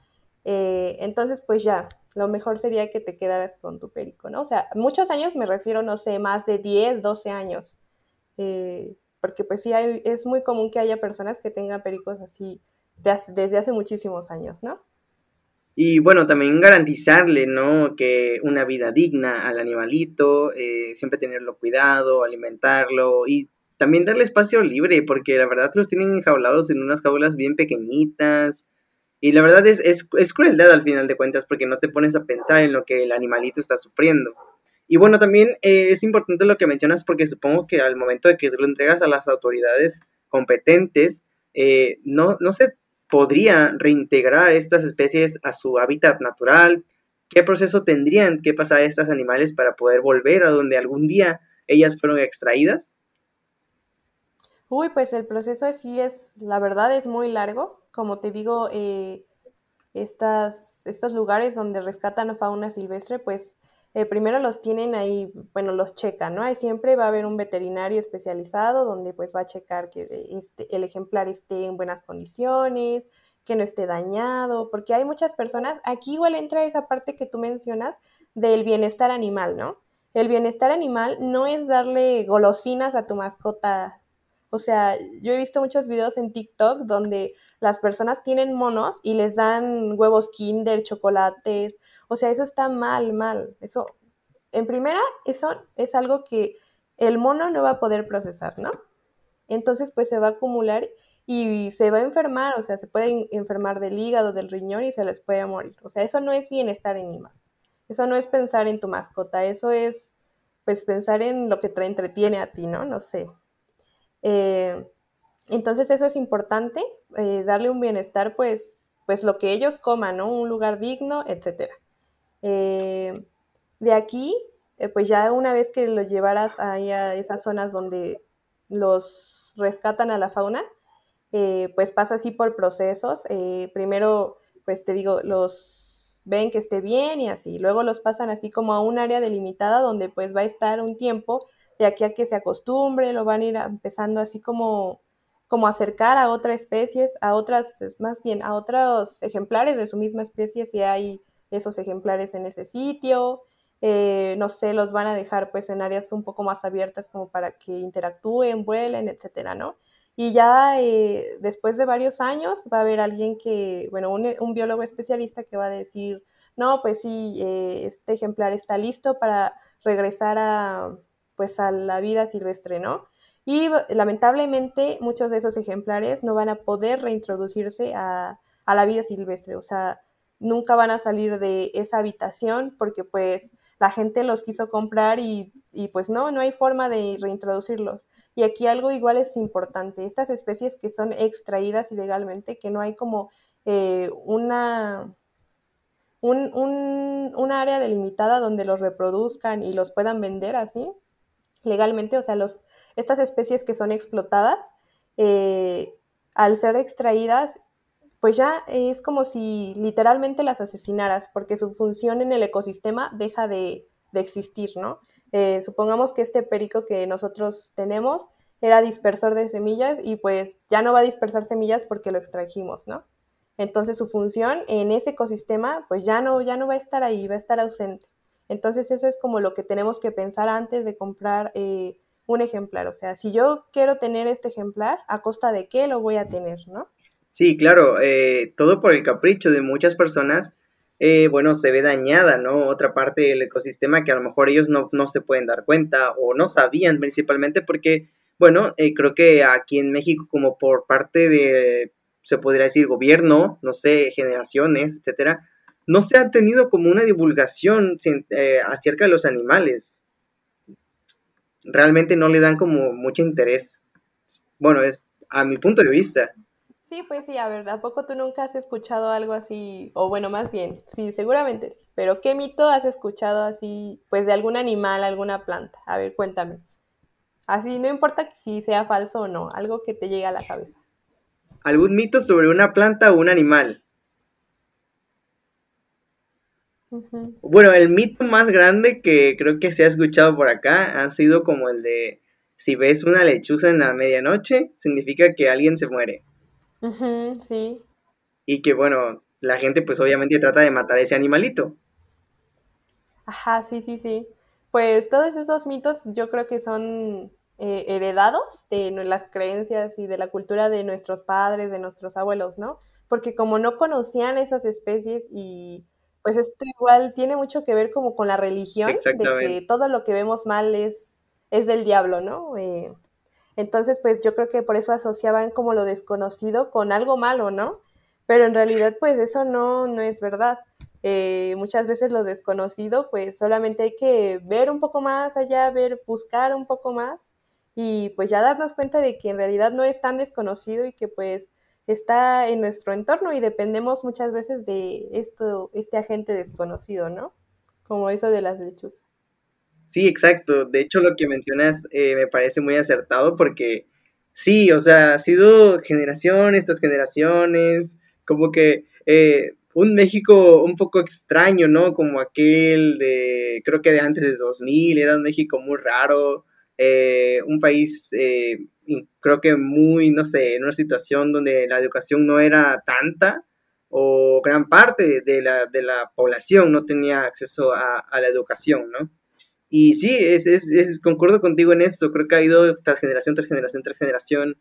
eh, entonces pues ya, lo mejor sería que te quedaras con tu perico, ¿no? O sea, muchos años me refiero, no sé, más de 10, 12 años. Eh, porque pues sí, hay, es muy común que haya personas que tengan pericos así desde hace muchísimos años, ¿no? Y bueno, también garantizarle, ¿no? Que una vida digna al animalito, eh, siempre tenerlo cuidado, alimentarlo y también darle espacio libre, porque la verdad los tienen enjaulados en unas jaulas bien pequeñitas, y la verdad es, es, crueldad al final de cuentas porque no te pones a pensar en lo que el animalito está sufriendo. Y bueno, también eh, es importante lo que mencionas porque supongo que al momento de que lo entregas a las autoridades competentes, eh, no, no se podría reintegrar estas especies a su hábitat natural. ¿Qué proceso tendrían que pasar estas animales para poder volver a donde algún día ellas fueron extraídas? Uy, pues el proceso así es, la verdad es muy largo como te digo, eh, estas, estos lugares donde rescatan a fauna silvestre, pues eh, primero los tienen ahí, bueno, los checan, ¿no? Ahí siempre va a haber un veterinario especializado donde pues va a checar que este, el ejemplar esté en buenas condiciones, que no esté dañado, porque hay muchas personas, aquí igual entra esa parte que tú mencionas del bienestar animal, ¿no? El bienestar animal no es darle golosinas a tu mascota o sea, yo he visto muchos videos en TikTok donde las personas tienen monos y les dan huevos kinder, chocolates. O sea, eso está mal, mal. Eso, en primera, eso es algo que el mono no va a poder procesar, ¿no? Entonces, pues se va a acumular y se va a enfermar, o sea, se puede enfermar del hígado, del riñón y se les puede morir. O sea, eso no es bienestar animal. Eso no es pensar en tu mascota, eso es, pues, pensar en lo que te entretiene a ti, ¿no? No sé. Eh, entonces eso es importante, eh, darle un bienestar, pues, pues lo que ellos coman, ¿no? Un lugar digno, etc. Eh, de aquí, pues ya una vez que lo llevaras ahí a esas zonas donde los rescatan a la fauna, pues pasa así por procesos. primero, pues te digo, los ven que esté bien y así. Luego los pasan así como a un área delimitada donde pues va a estar un tiempo de aquí a que se acostumbre, lo van a ir empezando así como, como acercar a otras especies, a otras, más bien a otros ejemplares de su misma especie, si hay esos ejemplares en ese sitio. Eh, no sé, los van a dejar pues en áreas un poco más abiertas como para que interactúen, vuelen, etcétera, ¿no? Y ya eh, después de varios años va a haber alguien que, bueno, un, biólogo especialista que va a decir, no, pues sí, eh, este ejemplar está listo para regresar a, pues a la vida silvestre, ¿no? Y lamentablemente muchos de esos ejemplares no van a poder reintroducirse a, la vida silvestre, o sea, nunca van a salir de esa habitación porque pues la gente los quiso comprar y, y pues no, no hay forma de reintroducirlos. Y aquí algo igual es importante, estas especies que son extraídas ilegalmente, que no hay como eh, una, un, un, área delimitada donde los reproduzcan y los puedan vender así legalmente, o sea, los, estas especies que son explotadas, eh, al ser extraídas, pues ya es como si literalmente las asesinaras, porque su función en el ecosistema deja de, de existir, ¿no? Eh, supongamos que este perico que nosotros tenemos era dispersor de semillas y pues ya no va a dispersar semillas porque lo extrajimos, ¿no? Entonces su función en ese ecosistema pues ya no, ya no va a estar ahí, va a estar ausente. Entonces eso es como lo que tenemos que pensar antes de comprar eh, un ejemplar. O sea, si yo quiero tener este ejemplar, ¿a costa de qué lo voy a tener, no? Sí, claro, eh, todo por el capricho de muchas personas eh, bueno, se ve dañada, ¿no? Otra parte del ecosistema que a lo mejor ellos no, se pueden dar cuenta o no sabían principalmente porque, bueno, eh, creo que aquí en México como por parte de, se podría decir, gobierno, no sé, generaciones, etcétera, no se ha tenido como una divulgación eh, acerca de los animales. Realmente no le dan como mucho interés. Bueno, es a mi punto de vista. Sí, pues sí, a ver, ¿a poco tú nunca has escuchado algo así? O bueno, más bien, sí, seguramente sí. Pero ¿qué mito has escuchado así, pues de algún animal, alguna planta? A ver, cuéntame. Así, no importa si sea falso o no, algo que te llegue a la cabeza. ¿Algún mito sobre una planta o un animal? Bueno, el mito más grande que creo que se ha escuchado por acá ha sido como el de si ves una lechuza en la medianoche, significa que alguien se muere sí. Y que bueno, la gente pues obviamente trata de matar a ese animalito. Ajá, sí, sí, sí. Pues todos esos mitos yo creo que son eh, heredados de las creencias y de la cultura de nuestros padres, de nuestros abuelos, ¿no? Porque como no conocían esas especies y pues esto igual tiene mucho que ver como con la religión, de que todo lo que vemos mal es, es del diablo, ¿no? Eh, entonces, pues yo creo que por eso asociaban como lo desconocido con algo malo, ¿no? Pero en realidad, pues eso no, no es verdad. Eh, muchas veces lo desconocido, pues solamente hay que ver un poco más allá, ver, buscar un poco más y pues ya darnos cuenta de que en realidad no es tan desconocido y que pues está en nuestro entorno y dependemos muchas veces de esto, este agente desconocido, ¿no? Como eso de las lechuzas. Sí, exacto. De hecho, lo que mencionas eh, me parece muy acertado porque sí, o sea, ha sido generaciones tras generaciones, como que eh, un México un poco extraño, ¿no? Como aquel de, creo que de antes de 2000, era un México muy raro, eh, un país, creo que muy, no sé, en una situación donde la educación no era tanta o gran parte de la, de la población no tenía acceso a, la educación, ¿no? Y sí, es, es, es, concuerdo contigo en eso, creo que ha ido tras generación, tras generación, tras generación,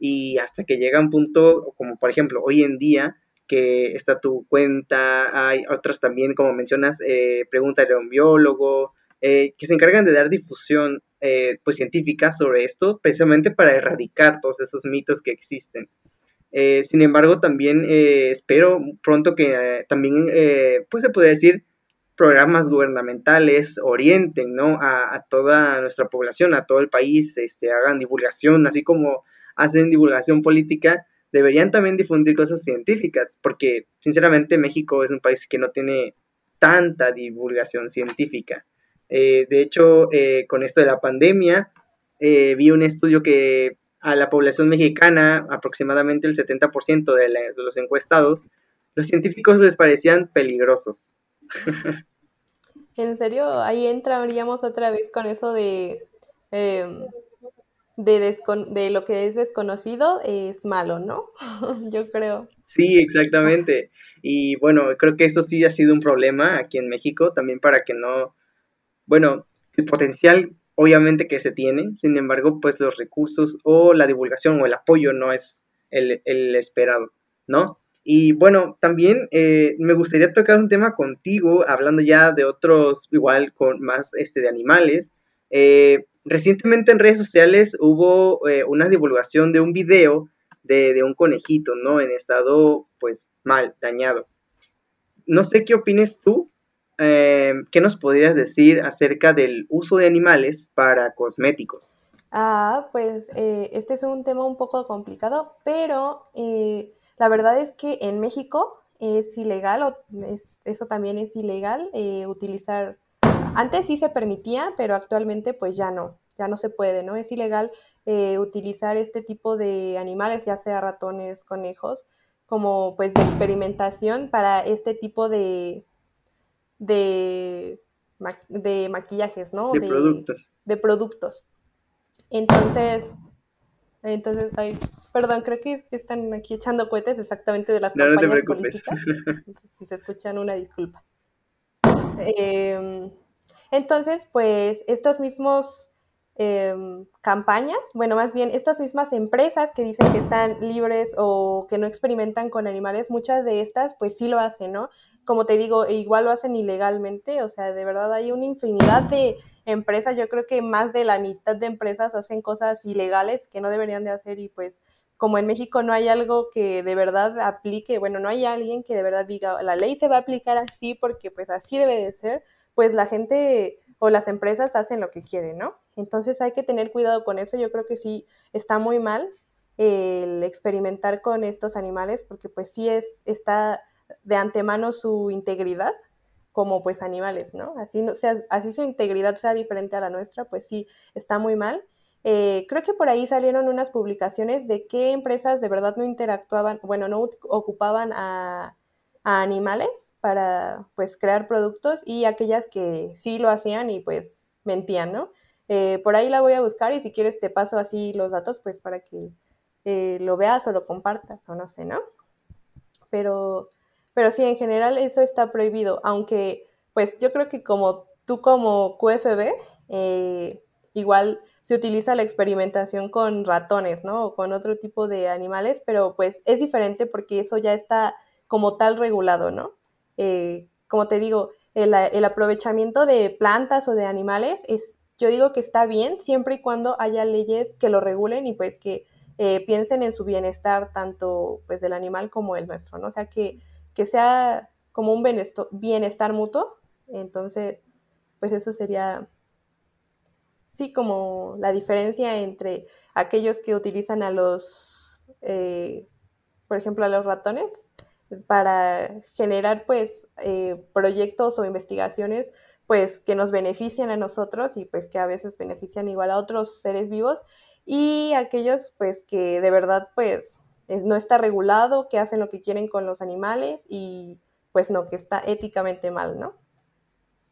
y hasta que llega un punto, como por ejemplo hoy en día, que está tu cuenta, hay otras también, como mencionas, eh, pregúntale a un biólogo, eh, que se encargan de dar difusión eh, pues científica sobre esto, precisamente para erradicar todos esos mitos que existen. Eh, sin embargo, también espero pronto que también, pues se puede decir, programas gubernamentales orienten ¿no? a, toda nuestra población, a todo el país, este, hagan divulgación, así como hacen divulgación política, deberían también difundir cosas científicas, porque sinceramente México es un país que no tiene tanta divulgación científica. Eh, de hecho, eh, con esto de la pandemia, eh, vi un estudio que a la población mexicana, aproximadamente el 70% de, de los encuestados, los científicos les parecían peligrosos. En serio, ahí entraríamos otra vez con eso de, em, de, de lo que es desconocido es malo, ¿no? Yo creo. Sí, exactamente. Y bueno, creo que eso sí ha sido un problema aquí en México, también para que no, bueno, el potencial obviamente que se tiene, sin embargo, pues los recursos o la divulgación o el apoyo no es el, esperado, ¿no? Y bueno, también eh, me gustaría tocar un tema contigo, hablando ya de otros, igual con más este, de animales. Eh, recientemente en redes sociales hubo eh, una divulgación de un video de, un conejito, ¿no? En estado, pues, mal, dañado. no sé qué opines tú, eh, ¿qué nos podrías decir acerca del uso de animales para cosméticos? Ah, pues eh, este es un tema un poco complicado, pero eh, la verdad es que en México es ilegal, o eso también es ilegal, utilizar, antes sí se permitía, pero actualmente pues ya no, ya no se puede, ¿no? Es ilegal utilizar este tipo de animales, ya sea ratones, conejos, como pues de experimentación para este tipo de, de, de maquillajes, ¿no? De, productos. De productos. Entonces, entonces, ay, perdón, creo que están aquí echando cohetes exactamente de las campañas políticas. si se escuchan, una disculpa. Em, entonces, pues, estos mismos Em, campañas, bueno, más bien estas mismas empresas que dicen que están libres o que no experimentan con animales, muchas de estas pues sí lo hacen, ¿no? Como te digo, igual lo hacen ilegalmente, o sea, de verdad hay una infinidad de empresas, yo creo que más de la mitad de empresas hacen cosas ilegales que no deberían de hacer y pues como en México no hay algo que de verdad aplique, bueno, no hay alguien que de verdad diga, la ley se va a aplicar así porque pues así debe de ser, pues la gente o las empresas hacen lo que quieren, ¿no? Entonces hay que tener cuidado con eso. Yo creo que sí está muy mal el experimentar con estos animales porque pues sí es, está de antemano su integridad como pues animales, ¿no? Así, no, sea, así su integridad sea diferente a la nuestra, pues sí está muy mal. Eh, creo que por ahí salieron unas publicaciones de qué empresas de verdad no interactuaban, bueno, no ocupaban a, a animales para pues crear productos y aquellas que sí lo hacían y pues mentían, ¿no? Eh, por ahí la voy a buscar y si quieres te paso así los datos pues para que eh, lo veas o lo compartas o no sé, ¿no? Pero, pero sí, en general eso está prohibido, aunque pues yo creo que como tú como QFB, eh, igual se utiliza la experimentación con ratones, ¿no? O con otro tipo de animales, pero pues es diferente porque eso ya está como tal regulado, ¿no? Eh, como te digo, el, aprovechamiento de plantas o de animales es, yo digo que está bien siempre y cuando haya leyes que lo regulen y pues que eh, piensen en su bienestar tanto pues del animal como el nuestro, ¿no? O sea, que, que sea como un bienestar, mutuo. Entonces, pues eso sería, sí, como la diferencia entre aquellos que utilizan a los, eh, por ejemplo, a los ratones para generar pues eh, proyectos o investigaciones pues que nos benefician a nosotros y pues que a veces benefician igual a otros seres vivos y aquellos pues que de verdad pues no está regulado, que hacen lo que quieren con los animales y pues no, que está éticamente mal, ¿no?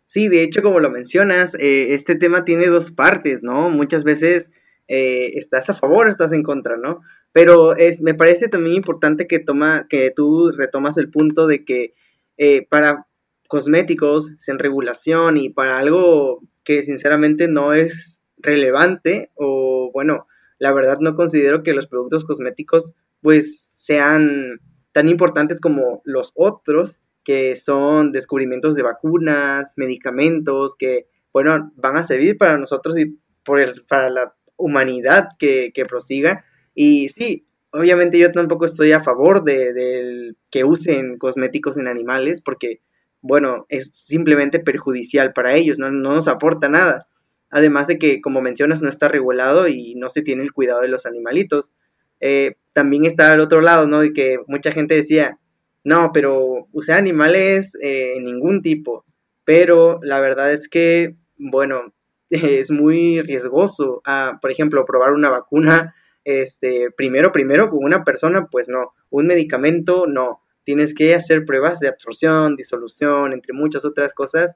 Sí, de hecho, como lo mencionas, eh, este tema tiene dos partes, ¿no? Muchas veces eh, estás a favor estás en contra, ¿no? Pero es, me parece también importante que, toma, que tú retomas el punto de que eh, para cosméticos sin regulación y para algo que sinceramente no es relevante o bueno, la verdad no considero que los productos cosméticos pues sean tan importantes como los otros que son descubrimientos de vacunas, medicamentos que bueno, van a servir para nosotros y por el, para la humanidad que, que prosiga y sí, obviamente yo tampoco estoy a favor de, que usen cosméticos en animales porque, bueno, es simplemente perjudicial para ellos, no, nos aporta nada. Además de que, como mencionas, no está regulado y no se tiene el cuidado de los animalitos. Eh, también está al otro lado, ¿no? De que mucha gente decía, no, pero usé animales eh, en ningún tipo. Pero la verdad es que, bueno, es muy riesgoso. Ah, por ejemplo, probar una vacuna este, primero, primero con una persona, pues no, un medicamento no, tienes que hacer pruebas de absorción, disolución, entre muchas otras cosas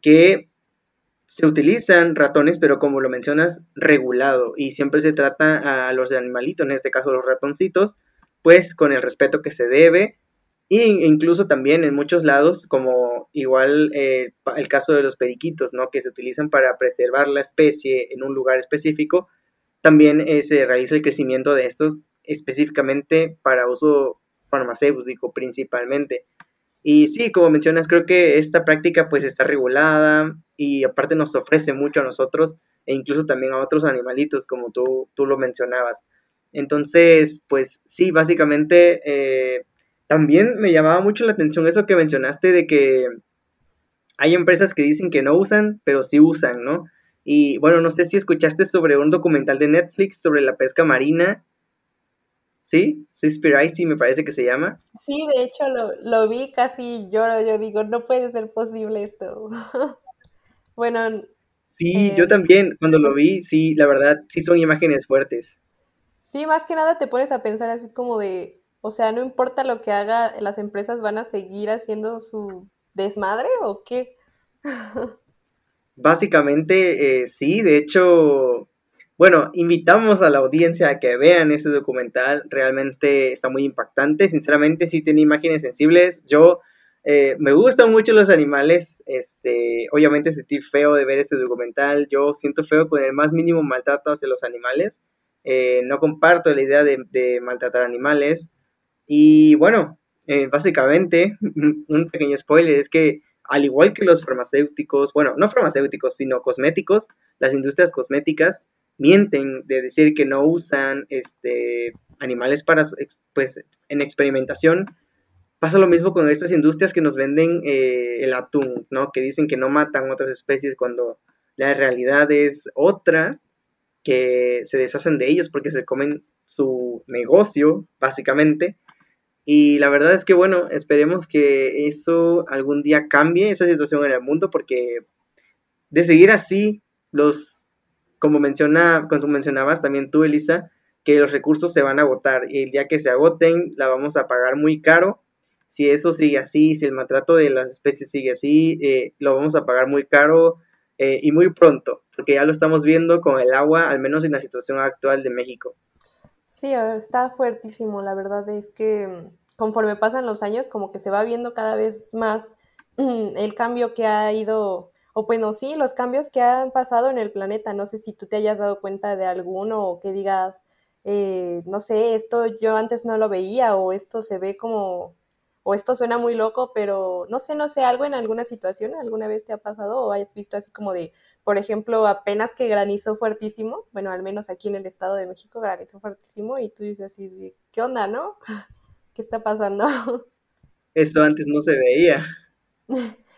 que se utilizan ratones, pero como lo mencionas, regulado. Y siempre se trata a los animalitos, en este caso los ratoncitos, pues con el respeto que se debe. E incluso también en muchos lados, como igual eh, el caso de los periquitos, ¿no? Que se utilizan para preservar la especie en un lugar específico, también eh, se realiza el crecimiento de estos específicamente para uso farmacéutico principalmente. Y sí, como mencionas, creo que esta práctica pues está regulada y aparte nos ofrece mucho a nosotros e incluso también a otros animalitos como tú, tú lo mencionabas. Entonces, pues sí, básicamente eh, también me llamaba mucho la atención eso que mencionaste de que hay empresas que dicen que no usan, pero sí usan, ¿no? Y bueno, no sé si escuchaste sobre un documental de Netflix sobre la pesca marina. ¿Sí? Seaspiracy me parece que se llama. Sí, de hecho lo, lo vi casi lloro, yo digo, no puede ser posible esto. bueno. Sí, yo eh, también, cuando lo pues vi, sí, la verdad, sí son imágenes fuertes. Sí, más que nada te pones a pensar así como de, o sea, no importa lo que haga, las empresas van a seguir haciendo su desmadre o qué. Básicamente, eh, sí, de hecho, bueno, invitamos a la audiencia a que vean ese documental, realmente está muy impactante, sinceramente sí tiene imágenes sensibles, yo eh, me gustan mucho los animales, este, obviamente sentir feo de ver ese documental, yo siento feo con el más mínimo maltrato hacia los animales, eh, no comparto la idea de, maltratar animales. Y bueno, básicamente, un pequeño spoiler es que al igual que los farmacéuticos, bueno, no farmacéuticos, sino cosméticos, las industrias cosméticas mienten de decir que no usan este, animales para, pues, en experimentación. Pasa lo mismo con estas industrias que nos venden eh, el atún, ¿no? Que dicen que no matan otras especies cuando la realidad es otra, que se deshacen de ellos porque se comen su negocio, básicamente, y la verdad es que, bueno, esperemos que eso algún día cambie, esa situación en el mundo, porque de seguir así, los, como menciona, cuando mencionabas también tú, Elisa, que los recursos se van a agotar y el día que se agoten la vamos a pagar muy caro. Si eso sigue así, si el maltrato de las especies sigue así, eh, lo vamos a pagar muy caro eh, y muy pronto, porque ya lo estamos viendo con el agua, al menos en la situación actual de México. Sí, está fuertísimo. La verdad es que conforme pasan los años, como que se va viendo cada vez más mm, el cambio que ha ido, o bueno, sí, los cambios que han pasado en el planeta. No sé si tú te hayas dado cuenta de alguno o que digas, eh, no sé, esto yo antes no lo veía o esto se ve como, o esto suena muy loco, pero no sé, no sé, algo en alguna situación, alguna vez te ha pasado o hayas visto así como de, por ejemplo, apenas que granizó fuertísimo, bueno, al menos aquí en el Estado de México granizó fuertísimo y tú dices así, ¿qué onda, no? ¿Qué está pasando? Eso antes no se veía.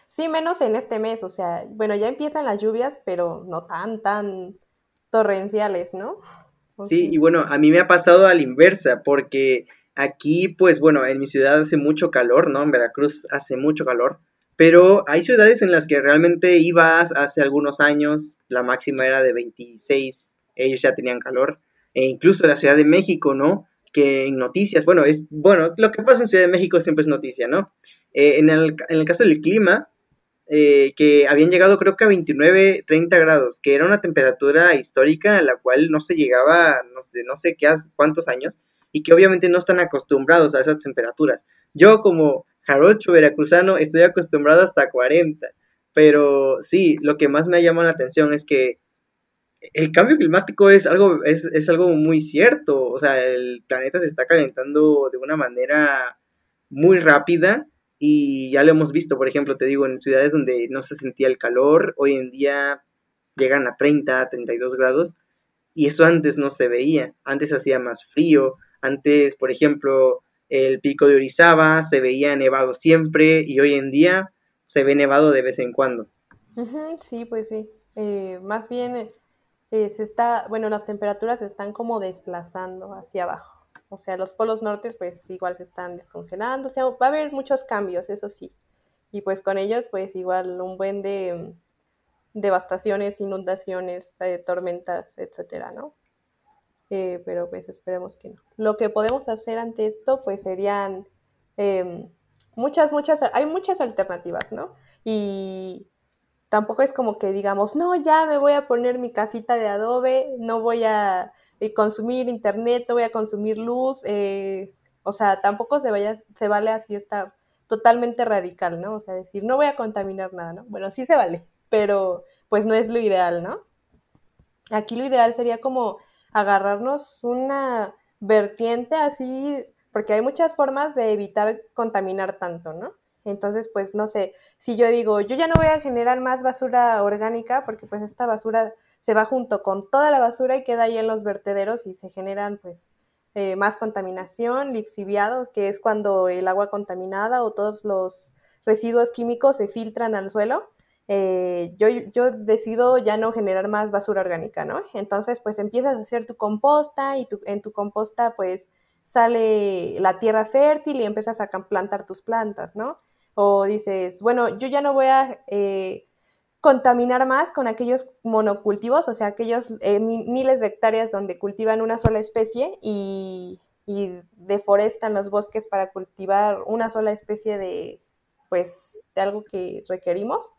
Sí, menos en este mes, o sea, bueno, ya empiezan las lluvias, pero no tan, tan torrenciales, ¿no? Sí, y bueno, a mí me ha pasado a la inversa, porque aquí, pues bueno, en mi ciudad hace mucho calor, ¿no? En Veracruz hace mucho calor, pero hay ciudades en las que realmente ibas hace algunos años, la máxima era de 26, ellos ya tenían calor, e incluso la Ciudad de México, ¿no? Que en noticias, bueno, es bueno, lo que pasa en Ciudad de México siempre es noticia, ¿no? Eh, en, el, en, el, caso del clima, eh, que habían llegado creo que a 29, 30 grados, que era una temperatura histórica a la cual no se llegaba, no sé, no sé qué, cuántos años, y que obviamente no están acostumbrados a esas temperaturas. Yo como jarocho veracruzano estoy acostumbrado hasta 40, pero sí, lo que más me ha llamado la atención es que el cambio climático es algo, es, es, algo muy cierto, o sea, el planeta se está calentando de una manera muy rápida y ya lo hemos visto, por ejemplo, te digo, en ciudades donde no se sentía el calor, hoy en día llegan a 30, 32 grados y eso antes no se veía, antes hacía más frío, antes, por ejemplo, el pico de Orizaba se veía nevado siempre y hoy en día se ve nevado de vez en cuando. sí, pues sí. Eh, más bien eh, se está, bueno, las temperaturas se están como desplazando hacia abajo. O sea, los polos nortes pues igual se están descongelando, o sea, va a haber muchos cambios, eso sí. Y pues con ellos pues igual un buen de mm, devastaciones, inundaciones, eh, tormentas, etcétera, ¿no? Eh, pero pues esperemos que no. Lo que podemos hacer ante esto pues serían em, muchas, muchas, hay muchas alternativas, ¿no? Y tampoco es como que digamos, no, ya me voy a poner mi casita de adobe, no voy a eh, consumir internet, no voy a consumir luz, eh, o sea, tampoco se, vaya, se vale así está totalmente radical, ¿no? O sea, decir, no voy a contaminar nada, ¿no? Bueno, sí se vale, pero pues no es lo ideal, ¿no? Aquí lo ideal sería como agarrarnos una vertiente así, porque hay muchas formas de evitar contaminar tanto, ¿no? Entonces, pues no sé, si yo digo, yo ya no voy a generar más basura orgánica porque pues esta basura se va junto con toda la basura y queda ahí en los vertederos y se generan pues eh, más contaminación, lixiviado, que es cuando el agua contaminada o todos los residuos químicos se filtran al suelo. Eh, yo, yo decido ya no generar más basura orgánica, ¿no? Entonces, pues empiezas a hacer tu composta y tu, en tu composta, pues sale la tierra fértil y empiezas a plantar tus plantas, ¿no? O dices, bueno, yo ya no voy a eh, contaminar más con aquellos monocultivos, o sea, aquellos eh, miles de hectáreas donde cultivan una sola especie y, deforestan los bosques para cultivar una sola especie de, pues, de algo que requerimos.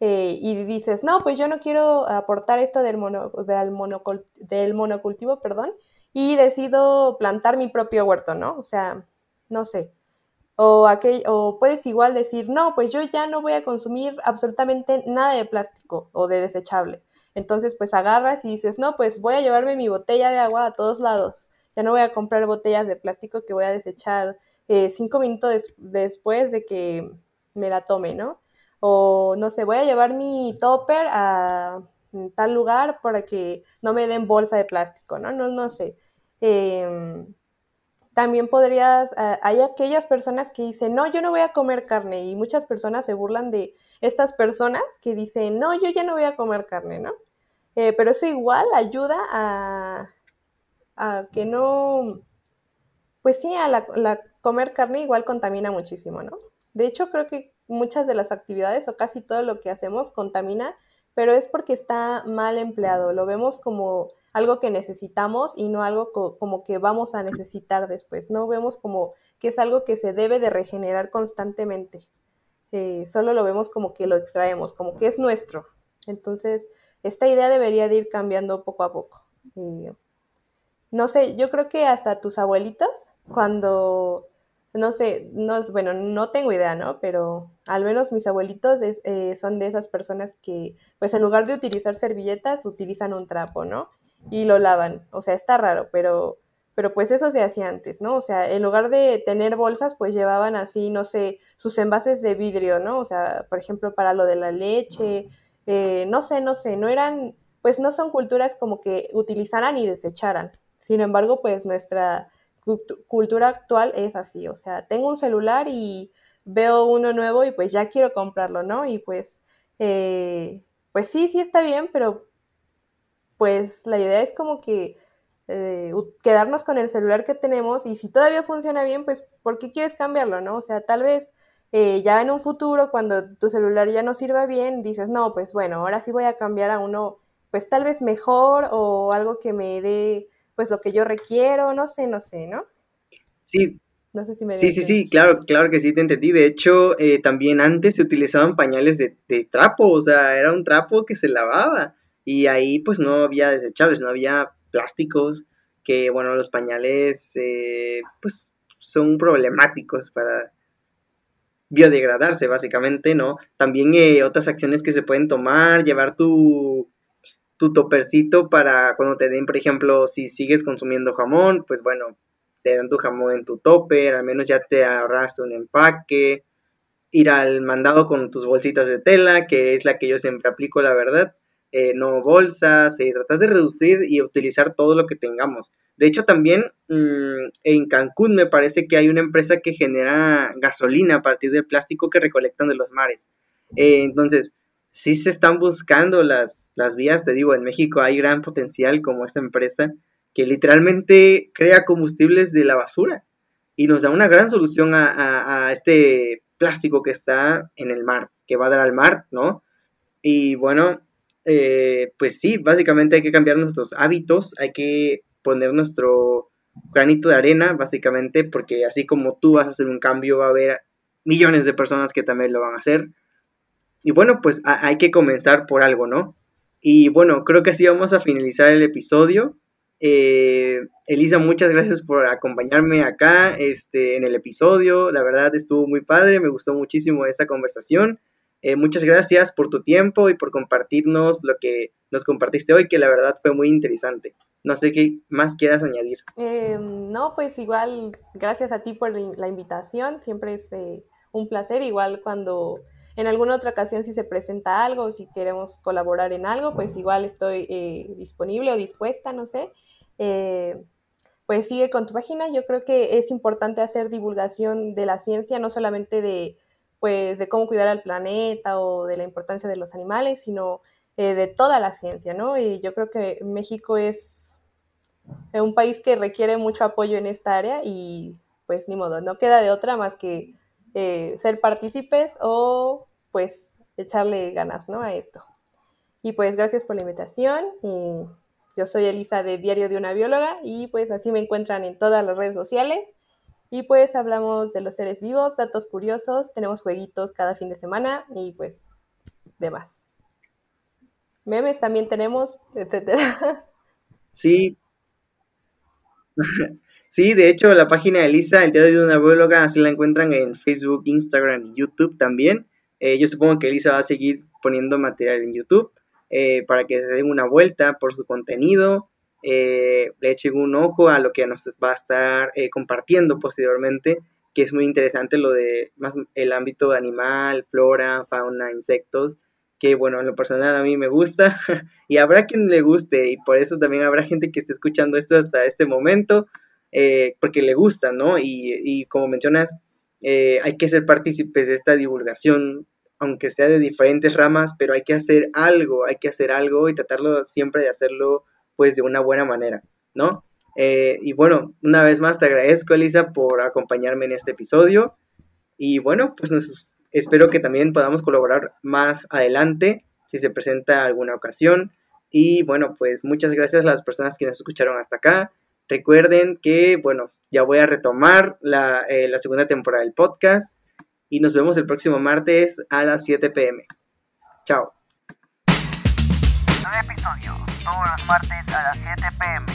Eh, y dices, no, pues yo no quiero aportar esto del, mono, del, del monocultivo, perdón, y decido plantar mi propio huerto, ¿no? O sea, no sé. O, aquel, o puedes igual decir, no, pues yo ya no voy a consumir absolutamente nada de plástico o de desechable. Entonces, pues agarras y dices, no, pues voy a llevarme mi botella de agua a todos lados. Ya no voy a comprar botellas de plástico que voy a desechar eh, cinco minutos después de que me la tome, ¿no? O no sé, voy a llevar mi topper a tal lugar para que no me den bolsa de plástico, ¿no? No, no sé. Em, también podrías, ah, hay aquellas personas que dicen, no, yo no voy a comer carne y muchas personas se burlan de estas personas que dicen, no, yo ya no voy a comer carne, ¿no? Eh, pero eso igual ayuda a, a que no, pues sí, a la, comer carne igual contamina muchísimo, ¿no? De hecho, creo que muchas de las actividades o casi todo lo que hacemos contamina, pero es porque está mal empleado, lo vemos como algo que necesitamos y no algo como que vamos a necesitar después. No vemos como que es algo que se debe de regenerar constantemente. Eh, solo lo vemos como que lo extraemos, como que es nuestro. Entonces, esta idea debería de ir cambiando poco a poco. no sé, yo creo que hasta tus abuelitas, cuando, no sé, no, bueno, no tengo idea, ¿no? Pero al menos mis abuelitos eh, son de esas personas que, pues en lugar de utilizar servilletas, utilizan un trapo, ¿no? y lo lavan. O sea, está raro, pero, pero pues eso se hacía antes, ¿no? O sea, en lugar de tener bolsas, pues llevaban así, no sé, sus envases de vidrio, ¿no? O sea, por ejemplo, para lo de la leche, eh, no sé, no sé, no eran, pues no son culturas como que utilizaran y desecharan. Sin embargo, pues nuestra cultura actual es así, o sea, tengo un celular y veo uno nuevo y pues ya quiero comprarlo, ¿no? Y pues, eh, pues sí, sí está bien, pero pues la idea es como que eh, quedarnos con el celular que tenemos y si todavía funciona bien, pues ¿por qué quieres cambiarlo, no? O sea, tal vez eh, ya en un futuro, cuando tu celular ya no sirva bien, dices, no, pues bueno, ahora sí voy a cambiar a uno, pues tal vez mejor o algo que me dé, pues lo que yo requiero, no sé, no sé, ¿no? Sí. No sé si me Sí, sí, sí, claro, claro que sí te entendí. De hecho, eh, también antes se utilizaban pañales de, de trapo, o sea, era un trapo que se lavaba. Y ahí pues no había desechables, no había plásticos, que bueno, los pañales eh, pues son problemáticos para biodegradarse básicamente, ¿no? También eh, otras acciones que se pueden tomar, llevar tu, tu topercito para cuando te den, por ejemplo, si sigues consumiendo jamón, pues bueno, te dan tu jamón en tu topper, al menos ya te ahorraste un empaque, ir al mandado con tus bolsitas de tela, que es la que yo siempre aplico, la verdad. Eh, no bolsas, eh, tratar de reducir y utilizar todo lo que tengamos. De hecho, también mm, en Cancún me parece que hay una empresa que genera gasolina a partir del plástico que recolectan de los mares. Eh, entonces, si se están buscando las, las vías, te digo, en México hay gran potencial como esta empresa que literalmente crea combustibles de la basura y nos da una gran solución a, a este plástico que está en el mar, que va a dar al mar, ¿no? Y bueno, eh, pues sí, básicamente hay que cambiar nuestros hábitos, hay que poner nuestro granito de arena, básicamente, porque así como tú vas a hacer un cambio, va a haber millones de personas que también lo van a hacer. Y bueno, pues hay que comenzar por algo, ¿no? Y bueno, creo que así vamos a finalizar el episodio. Eh, Elisa, muchas gracias por acompañarme acá este, en el episodio. La verdad estuvo muy padre, me gustó muchísimo esta conversación. Eh, muchas gracias por tu tiempo y por compartirnos lo que nos compartiste hoy, que la verdad fue muy interesante. No sé qué más quieras añadir. Eh, no, pues igual, gracias a ti por la invitación. Siempre es eh, un placer. Igual cuando en alguna otra ocasión si se presenta algo o si queremos colaborar en algo, pues igual estoy disponible o dispuesta, no sé. pues sigue con tu página. Yo creo que es importante hacer divulgación de la ciencia, no solamente de, pues, de cómo cuidar al planeta o de la importancia de los animales, sino eh, de toda la ciencia, ¿no? Y yo creo que México es un país que requiere mucho apoyo en esta área y pues ni modo, no queda de otra más que eh, ser partícipes o pues echarle ganas, ¿no? A esto. Y pues gracias por la invitación. Y yo soy Elisa de Diario de una Bióloga y pues así me encuentran en todas las redes sociales. Y pues hablamos de los seres vivos, datos curiosos, tenemos jueguitos cada fin de semana y pues demás. Memes también tenemos, etcétera. Sí. sí, de hecho la página de Elisa, el diario de una bióloga, así la encuentran en Facebook, Instagram y YouTube también. Eh, yo supongo que Elisa va a seguir poniendo material en YouTube. Eh, para que se den una vuelta por su contenido, eh, le echen un ojo a lo que nos va a estar eh, compartiendo posteriormente, que es muy interesante lo de más el ámbito animal, flora, fauna, insectos, que bueno, en lo personal a mí me gusta y habrá quien le guste y por eso también habrá gente que esté escuchando esto hasta este momento, porque le gusta, ¿no? Y, como mencionas, hay que ser partícipes de esta divulgación aunque sea de diferentes ramas, pero hay que hacer algo, hay que hacer algo y tratarlo siempre de hacerlo pues de una buena manera, ¿no? Eh, y bueno, una vez más te agradezco, Elisa, por acompañarme en este episodio. Y bueno, pues espero que también podamos colaborar más adelante si se presenta alguna ocasión. Y bueno, pues muchas gracias a las personas que nos escucharon hasta acá. Recuerden que, bueno, ya voy a retomar la, eh, la segunda temporada del podcast y nos vemos el próximo martes a las 7 pm. Chao. Nuevo episodio, todos los martes a las 7 pm.